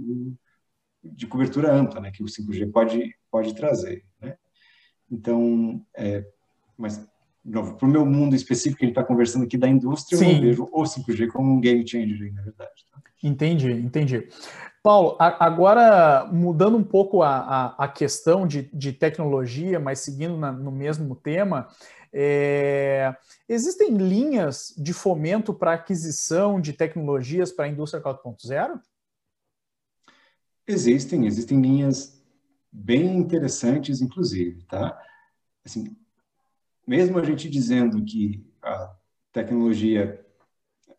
de cobertura ampla, né? que o 5G pode, pode trazer. Né? Então, é, mas, de novo, para o meu mundo específico, que a gente está conversando aqui da indústria, Sim. eu vejo o 5G como um game changer, na verdade. Tá? Entendi, entendi. Paulo, a, agora mudando um pouco a, a, a questão de, de, tecnologia, mas seguindo na, no mesmo tema, é, existem linhas de fomento para aquisição de tecnologias para a indústria 4.0? Existem, existem linhas bem interessantes, inclusive, tá? Assim, mesmo a gente dizendo que a tecnologia,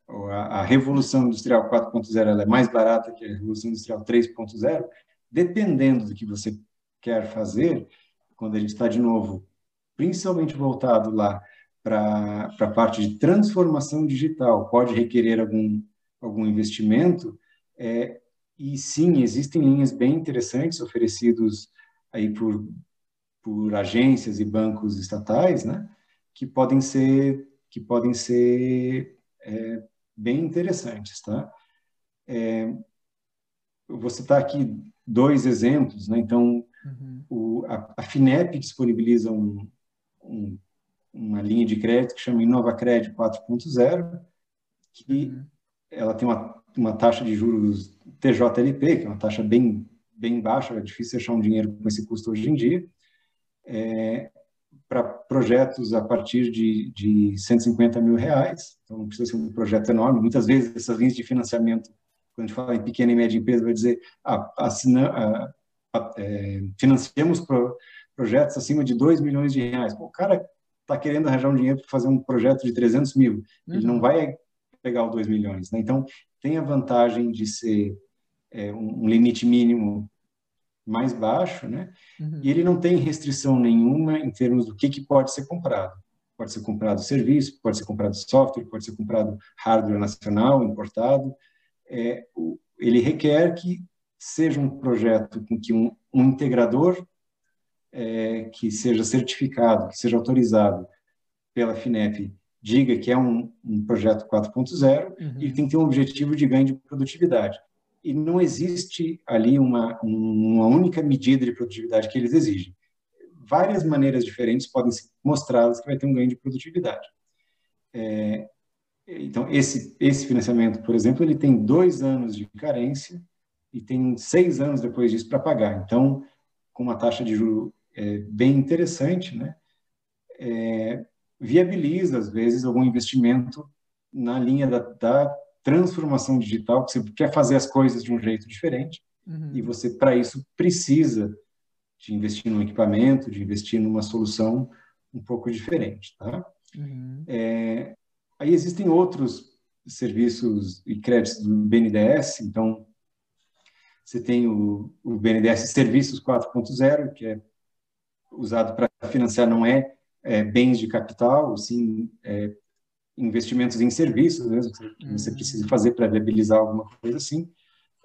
a, a revolução industrial 4.0 é mais barata que a revolução industrial 3.0, dependendo do que você quer fazer, quando a gente está de novo, principalmente voltado lá para a parte de transformação digital, pode requerer algum, algum investimento, é, e sim, existem linhas bem interessantes oferecidos aí por, por agências e bancos estatais, né, que podem ser que podem ser é, bem interessantes, tá? É, eu vou citar aqui dois exemplos, né? Então, uhum. o, a, a, FINEP disponibiliza um, um, uma linha de crédito que chama InovaCred 4.0, que uhum. ela tem uma, uma taxa de juros TJLP, que é uma taxa bem, bem baixa, é difícil achar um dinheiro com esse custo hoje em dia, é, para projetos a partir de, de 150 mil reais, então não precisa ser um projeto enorme. Muitas vezes essas linhas de financiamento, quando a gente fala em pequena e média empresa, vai dizer, ah, assina, ah, ah, é, financiamos pro, projetos acima de 2 milhões de reais. Pô, o cara está querendo arranjar um dinheiro para fazer um projeto de 300 mil, uhum. ele não vai pegar os 2 milhões. Né? Então, tem a vantagem de ser é, um, limite mínimo mais baixo, né? Uhum. E ele não tem restrição nenhuma em termos do que, que pode ser comprado. Pode ser comprado serviço, pode ser comprado software, pode ser comprado hardware nacional, importado. É, o, ele requer que seja um projeto com que um, um integrador é, que seja certificado, que seja autorizado pela FINEP, diga que é um, um projeto 4.0 uhum. e tem que ter um objetivo de ganho de produtividade e não existe ali uma, uma única medida de produtividade que eles exigem. Várias maneiras diferentes podem ser mostradas que vai ter um ganho de produtividade. É, então, esse, esse financiamento, por exemplo, ele tem dois anos de carência e tem seis anos depois disso para pagar. Então, com uma taxa de juro é bem interessante, né? É, viabiliza, às vezes, algum investimento na linha da, da, transformação digital, que você quer fazer as coisas de um jeito diferente, uhum. e você, para isso, precisa de investir num equipamento, de investir numa solução um pouco diferente, tá? Uhum. É, aí existem outros serviços e créditos do BNDES, então você tem o, o BNDES Serviços 4.0, que é usado para financiar não é, é, bens de capital, sim é, investimentos em serviços mesmo, que você uhum. precisa fazer para viabilizar alguma coisa assim.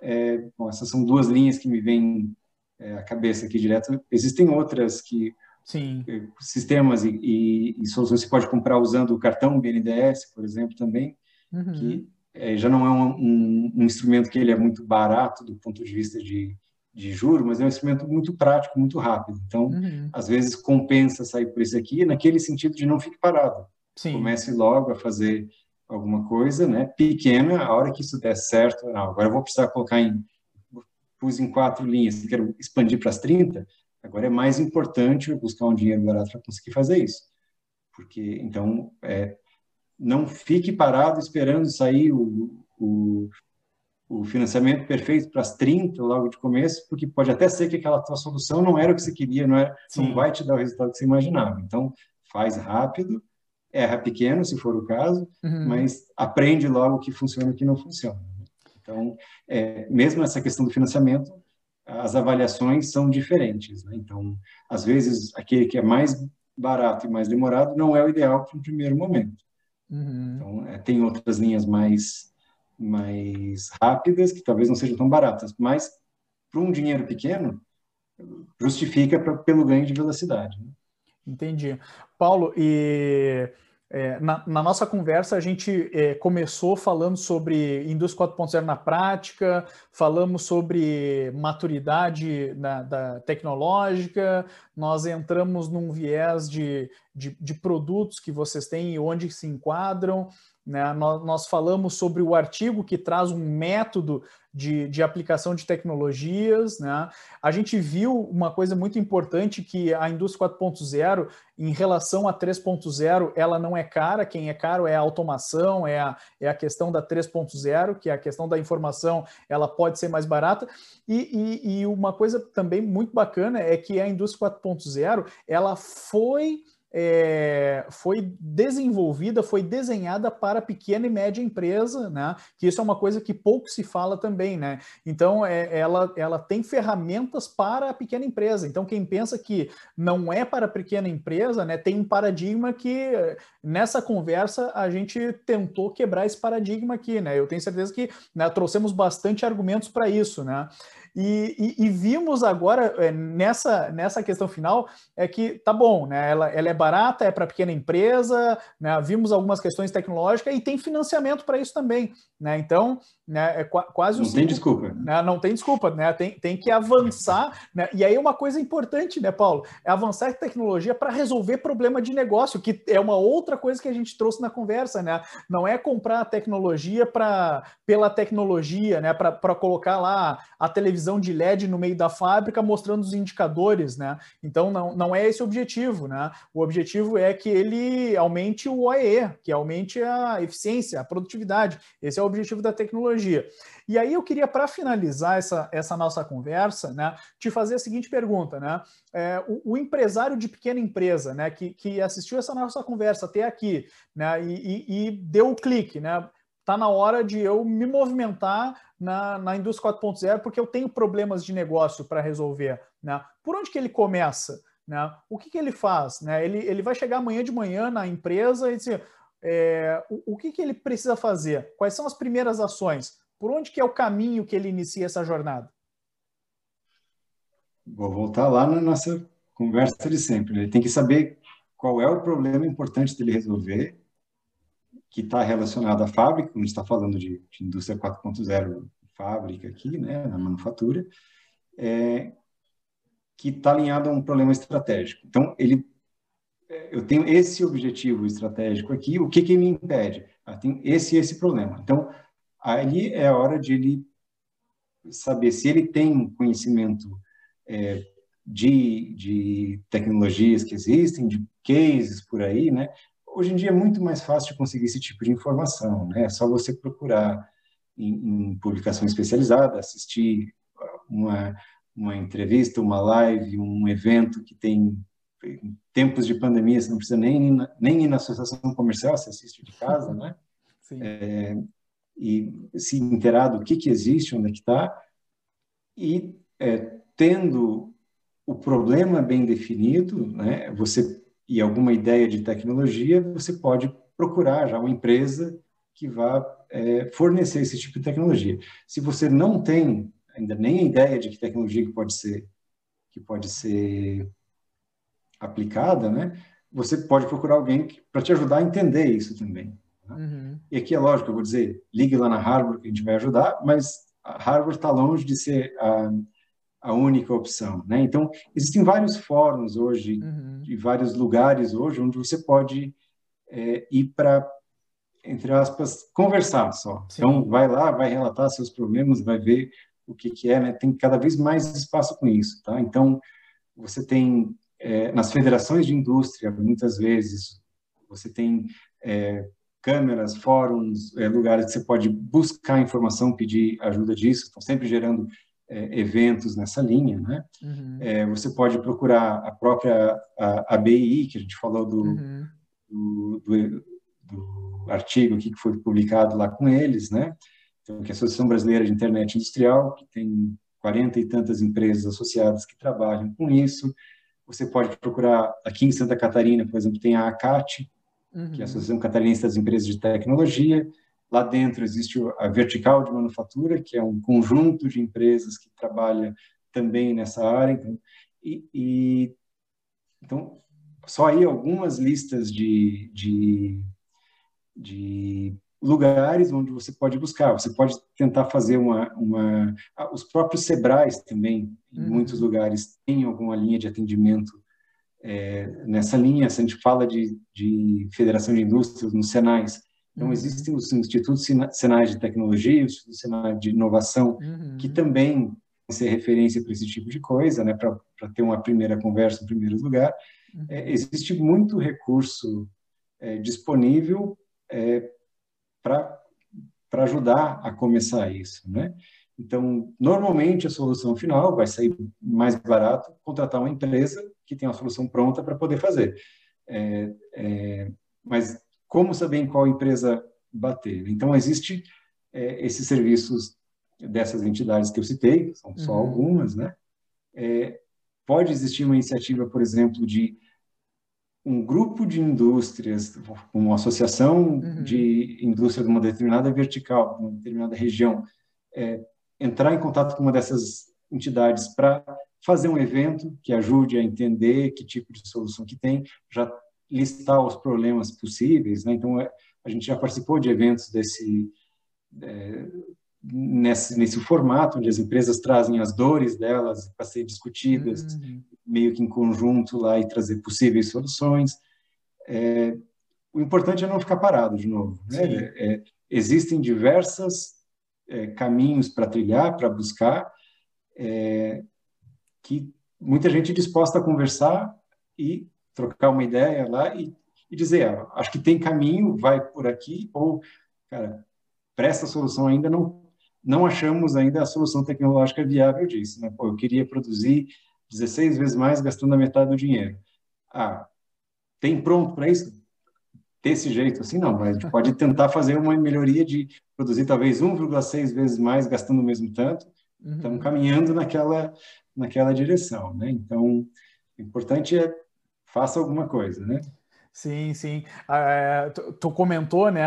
É, bom, essas são duas linhas que me vêm é, à cabeça aqui direto. Existem outras que Sim. É, sistemas e, e, e, soluções você pode comprar usando o cartão BNDES, por exemplo, também, uhum. que é, já não é um, um, um, instrumento que ele é muito barato do ponto de vista de, de juro, mas é um instrumento muito prático, muito rápido. Então, uhum. às vezes compensa sair por esse aqui, naquele sentido de não fique parado. Sim. Comece logo a fazer alguma coisa, né, pequena, a hora que isso der certo, não, agora eu vou precisar colocar em pus em quatro linhas, quero expandir para as 30, agora é mais importante eu buscar um dinheiro barato para conseguir fazer isso. Porque, então, é, não fique parado esperando sair o, o, o financiamento perfeito para as 30 logo de começo, porque pode até ser que aquela tua solução não era o que você queria, não, é, não vai te dar o resultado que você imaginava. Então, faz rápido, erra pequeno, se for o caso, uhum. mas aprende logo o que funciona e o que não funciona. Então, é, mesmo essa questão do financiamento, as avaliações são diferentes. Né? Então, às vezes, aquele que é mais barato e mais demorado não é o ideal para o primeiro momento. Uhum. Então, é, tem outras linhas mais, mais rápidas que talvez não sejam tão baratas, mas para um dinheiro pequeno, justifica pra, pelo ganho de velocidade. Né? Entendi. Paulo, e é, na, na, nossa conversa, a gente é, começou falando sobre indústria 4.0 na prática, falamos sobre maturidade na, da tecnológica, nós entramos num viés de, de, de, produtos que vocês têm e onde se enquadram. Né? Nós, nós, falamos sobre o artigo que traz um método de, de aplicação de tecnologias. Né? A gente viu uma coisa muito importante que a indústria 4.0, em relação a 3.0, ela não é cara, quem é caro é a automação, é a, é a questão da 3.0, que é a questão da informação, ela pode ser mais barata. E, e, e uma coisa também muito bacana é que a indústria 4.0, ela foi é, foi desenvolvida, foi desenhada para pequena e média empresa, né? Que isso é uma coisa que pouco se fala também, né? Então, é, ela, ela tem ferramentas para a pequena empresa. Então, quem pensa que não é para a pequena empresa, né? Tem um paradigma que nessa conversa a gente tentou quebrar esse paradigma aqui, né? Eu tenho certeza que né, trouxemos bastante argumentos para isso, né? E, e, e, vimos agora é, nessa, nessa questão final é que tá bom, né? Ela, ela é barata, é para pequena empresa, né? Vimos algumas questões tecnológicas e tem financiamento para isso também, né? Então, né, é quase não tem desculpa. Né? Não tem desculpa, né? Tem, tem que avançar, né? E aí uma coisa importante, né, Paulo, é avançar em tecnologia para resolver problema de negócio, que é uma outra coisa que a gente trouxe na conversa, né? Não é comprar a tecnologia para pela tecnologia, né? Para colocar lá a televisão de LED no meio da fábrica mostrando os indicadores, né? Então não, não é esse o objetivo, né? O objetivo é que ele aumente o OEE, que aumente a eficiência, a produtividade. Esse é o objetivo da tecnologia tecnologia. E aí eu queria, para finalizar essa, essa nossa conversa, né, te fazer a seguinte pergunta, né? É, o, o, empresário de pequena empresa, né, que, que assistiu essa nossa conversa até aqui, né, e, e, e deu o um clique, né? Está na hora de eu me movimentar na, na indústria 4.0 porque eu tenho problemas de negócio para resolver. Né? Por onde que ele começa? Né? O que, que ele faz? Né? Ele, ele vai chegar amanhã de manhã na empresa e dizer: é, o, o que, que ele precisa fazer? Quais são as primeiras ações? Por onde que é o caminho que ele inicia essa jornada? Vou voltar lá na nossa conversa de sempre. Ele tem que saber qual é o problema importante dele resolver, que está relacionado à fábrica, quando está falando de, de indústria 4.0 fábrica aqui, né, na manufatura, é, que está alinhado a um problema estratégico. Então, ele eu tenho esse objetivo estratégico aqui, o que, que me impede? Ah, tem esse esse problema. Então, aí é a hora de ele saber se ele tem conhecimento é, de, de tecnologias que existem, de cases por aí, né? Hoje em dia é muito mais fácil de conseguir esse tipo de informação, né? É só você procurar em, em publicação especializada, assistir uma, uma entrevista, uma live, um evento que tem em tempos de pandemia, você não precisa nem, nem ir na associação comercial, você assiste de casa, né? Sim. É, e se inteirar do que, que existe, onde é que está, e é, tendo o problema bem definido, né, você e alguma ideia de tecnologia, você pode procurar já uma empresa que vá é, fornecer esse tipo de tecnologia. Se você não tem ainda nem a ideia de que tecnologia que pode ser que pode ser aplicada, né, você pode procurar alguém para te ajudar a entender isso também. Né? Uhum. E aqui é lógico, eu vou dizer, ligue lá na Harvard que a gente vai ajudar, mas a Harvard está longe de ser a, a única opção, né? Então existem vários fóruns hoje, uhum. de vários lugares hoje onde você pode é, ir para entre aspas conversar só. Sim. Então vai lá, vai relatar seus problemas, vai ver o que, que é, né? Tem cada vez mais espaço com isso, tá? Então você tem é, nas federações de indústria, muitas vezes, você tem é, câmeras, fóruns, é, lugares que você pode buscar informação, pedir ajuda disso, estão sempre gerando é, eventos nessa linha, né? Uhum. É, você pode procurar a própria a, a BI, que a gente falou do, uhum. do, do, do, artigo que foi publicado lá com eles, né? Então, que é a Associação Brasileira de Internet Industrial, que tem quarenta e tantas empresas associadas que trabalham com isso, você pode procurar aqui em Santa Catarina, por exemplo, tem a ACAT, uhum. que é a uhum. Associação Catarinense das Empresas de Tecnologia. Lá dentro existe a Vertical de Manufatura, que é um conjunto de empresas que trabalha também nessa área. Então, e, e então só aí algumas listas de, de, de lugares onde você pode buscar. Você pode tentar fazer uma, uma ah, os próprios Sebrais também, em uhum. muitos lugares têm alguma linha de atendimento é, nessa linha. Se a gente fala de, de Federação de Indústrias, nos Senais, então uhum. existem os institutos Senais de Tecnologia, os institutos de Inovação, uhum. que também ser referência para esse tipo de coisa, né, para ter uma primeira conversa em primeiro lugar. Uhum. É, existe muito recurso é, disponível é, para ajudar a começar isso, né? Então, normalmente a solução final vai sair mais barato contratar uma empresa que tem a solução pronta para poder fazer. É, é, mas como saber em qual empresa bater? Então, existe é, esses serviços dessas entidades que eu citei, são só uhum. algumas, né? É, pode existir uma iniciativa, por exemplo, de um grupo de indústrias, uma associação uhum. de indústria de uma determinada vertical, de uma determinada região, é, entrar em contato com uma dessas entidades para fazer um evento que ajude a entender que tipo de solução que tem, já listar os problemas possíveis, né? Então é, a gente já participou de eventos desse é, nesse, nesse formato onde as empresas trazem as dores delas para serem discutidas uhum meio que em conjunto lá e trazer possíveis soluções. É, o importante é não ficar parado de novo. Né? É, existem diversos é, caminhos para trilhar, para buscar, é, que muita gente é disposta a conversar e trocar uma ideia lá e, e dizer, ah, acho que tem caminho, vai por aqui, ou, cara, para essa solução ainda não não achamos ainda a solução tecnológica viável disso. Né? Pô, eu queria produzir 16 vezes mais gastando a metade do dinheiro. Ah, tem pronto para isso? Desse jeito assim, não, mas a gente pode tentar fazer uma melhoria de produzir talvez 1,6 vezes mais gastando o mesmo tanto. Uhum. Estamos caminhando naquela, naquela direção, né? Então, o importante é faça alguma coisa, né? Sim, sim. Uh, tu, tu, comentou, né?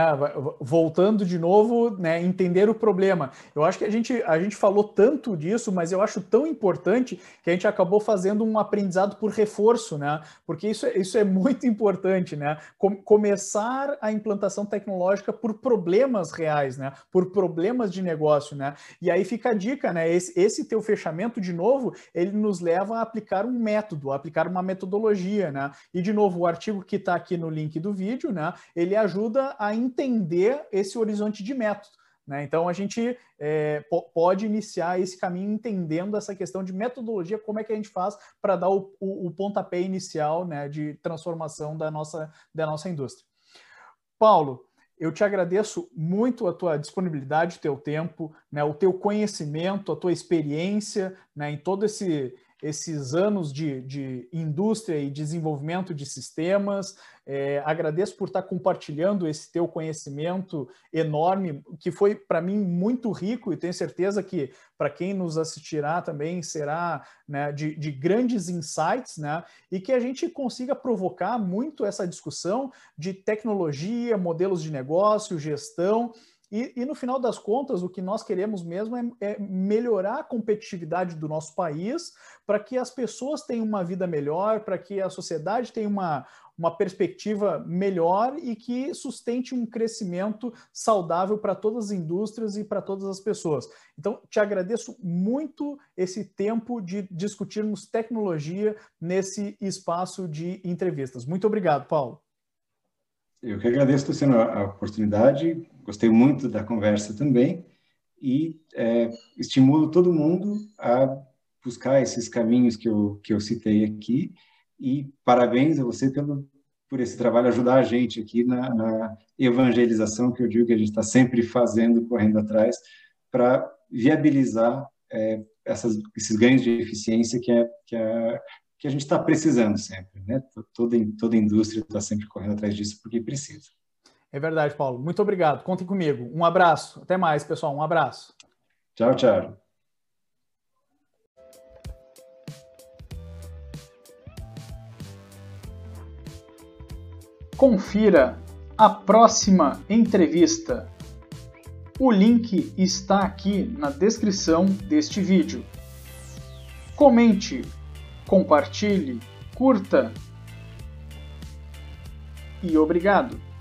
Voltando de novo, né? Entender o problema. Eu acho que a gente, a gente falou tanto disso, mas eu acho tão importante que a gente acabou fazendo um aprendizado por reforço, né? Porque isso, é, isso é muito importante, né? Com, começar a implantação tecnológica por problemas reais, né? Por problemas de negócio, né? E aí fica a dica, né? Esse, esse teu fechamento, de novo, ele nos leva a aplicar um método, a aplicar uma metodologia, né? E de novo, o artigo que está aqui no link do vídeo, né? Ele ajuda a entender esse horizonte de método. Né? Então a gente é, pode iniciar esse caminho entendendo essa questão de metodologia, como é que a gente faz para dar o, o, o, pontapé inicial né, de transformação da nossa, da nossa indústria. Paulo, eu te agradeço muito a tua disponibilidade, o teu tempo, né, o teu conhecimento, a tua experiência né, em todo esse, esses anos de, de indústria e desenvolvimento de sistemas. É, agradeço por estar compartilhando esse teu conhecimento enorme, que foi para mim muito rico e tenho certeza que para quem nos assistirá também será né, de, de, grandes insights, né, e que a gente consiga provocar muito essa discussão de tecnologia, modelos de negócio, gestão e, e, no final das contas, o que nós queremos mesmo é, é melhorar a competitividade do nosso país para que as pessoas tenham uma vida melhor, para que a sociedade tenha uma, uma perspectiva melhor e que sustente um crescimento saudável para todas as indústrias e para todas as pessoas. Então, te agradeço muito esse tempo de discutirmos tecnologia nesse espaço de entrevistas. Muito obrigado, Paulo. Eu que agradeço, Luciano, a oportunidade. Gostei muito da conversa também e é, estimulo todo mundo a buscar esses caminhos que eu, que eu citei aqui e parabéns a você pelo, por esse trabalho, ajudar a gente aqui na, na evangelização que eu digo que a gente está sempre fazendo, correndo atrás, para viabilizar é, essas, esses ganhos de eficiência que, é, que, é, que a gente está precisando sempre. Né? Toda, toda indústria está sempre correndo atrás disso porque precisa. É verdade, Paulo. Muito obrigado. Contem comigo. Um abraço. Até mais, pessoal. Um abraço. Tchau, tchau. Confira a próxima entrevista. O link está aqui na descrição deste vídeo. Comente compartilhe, curta e obrigado!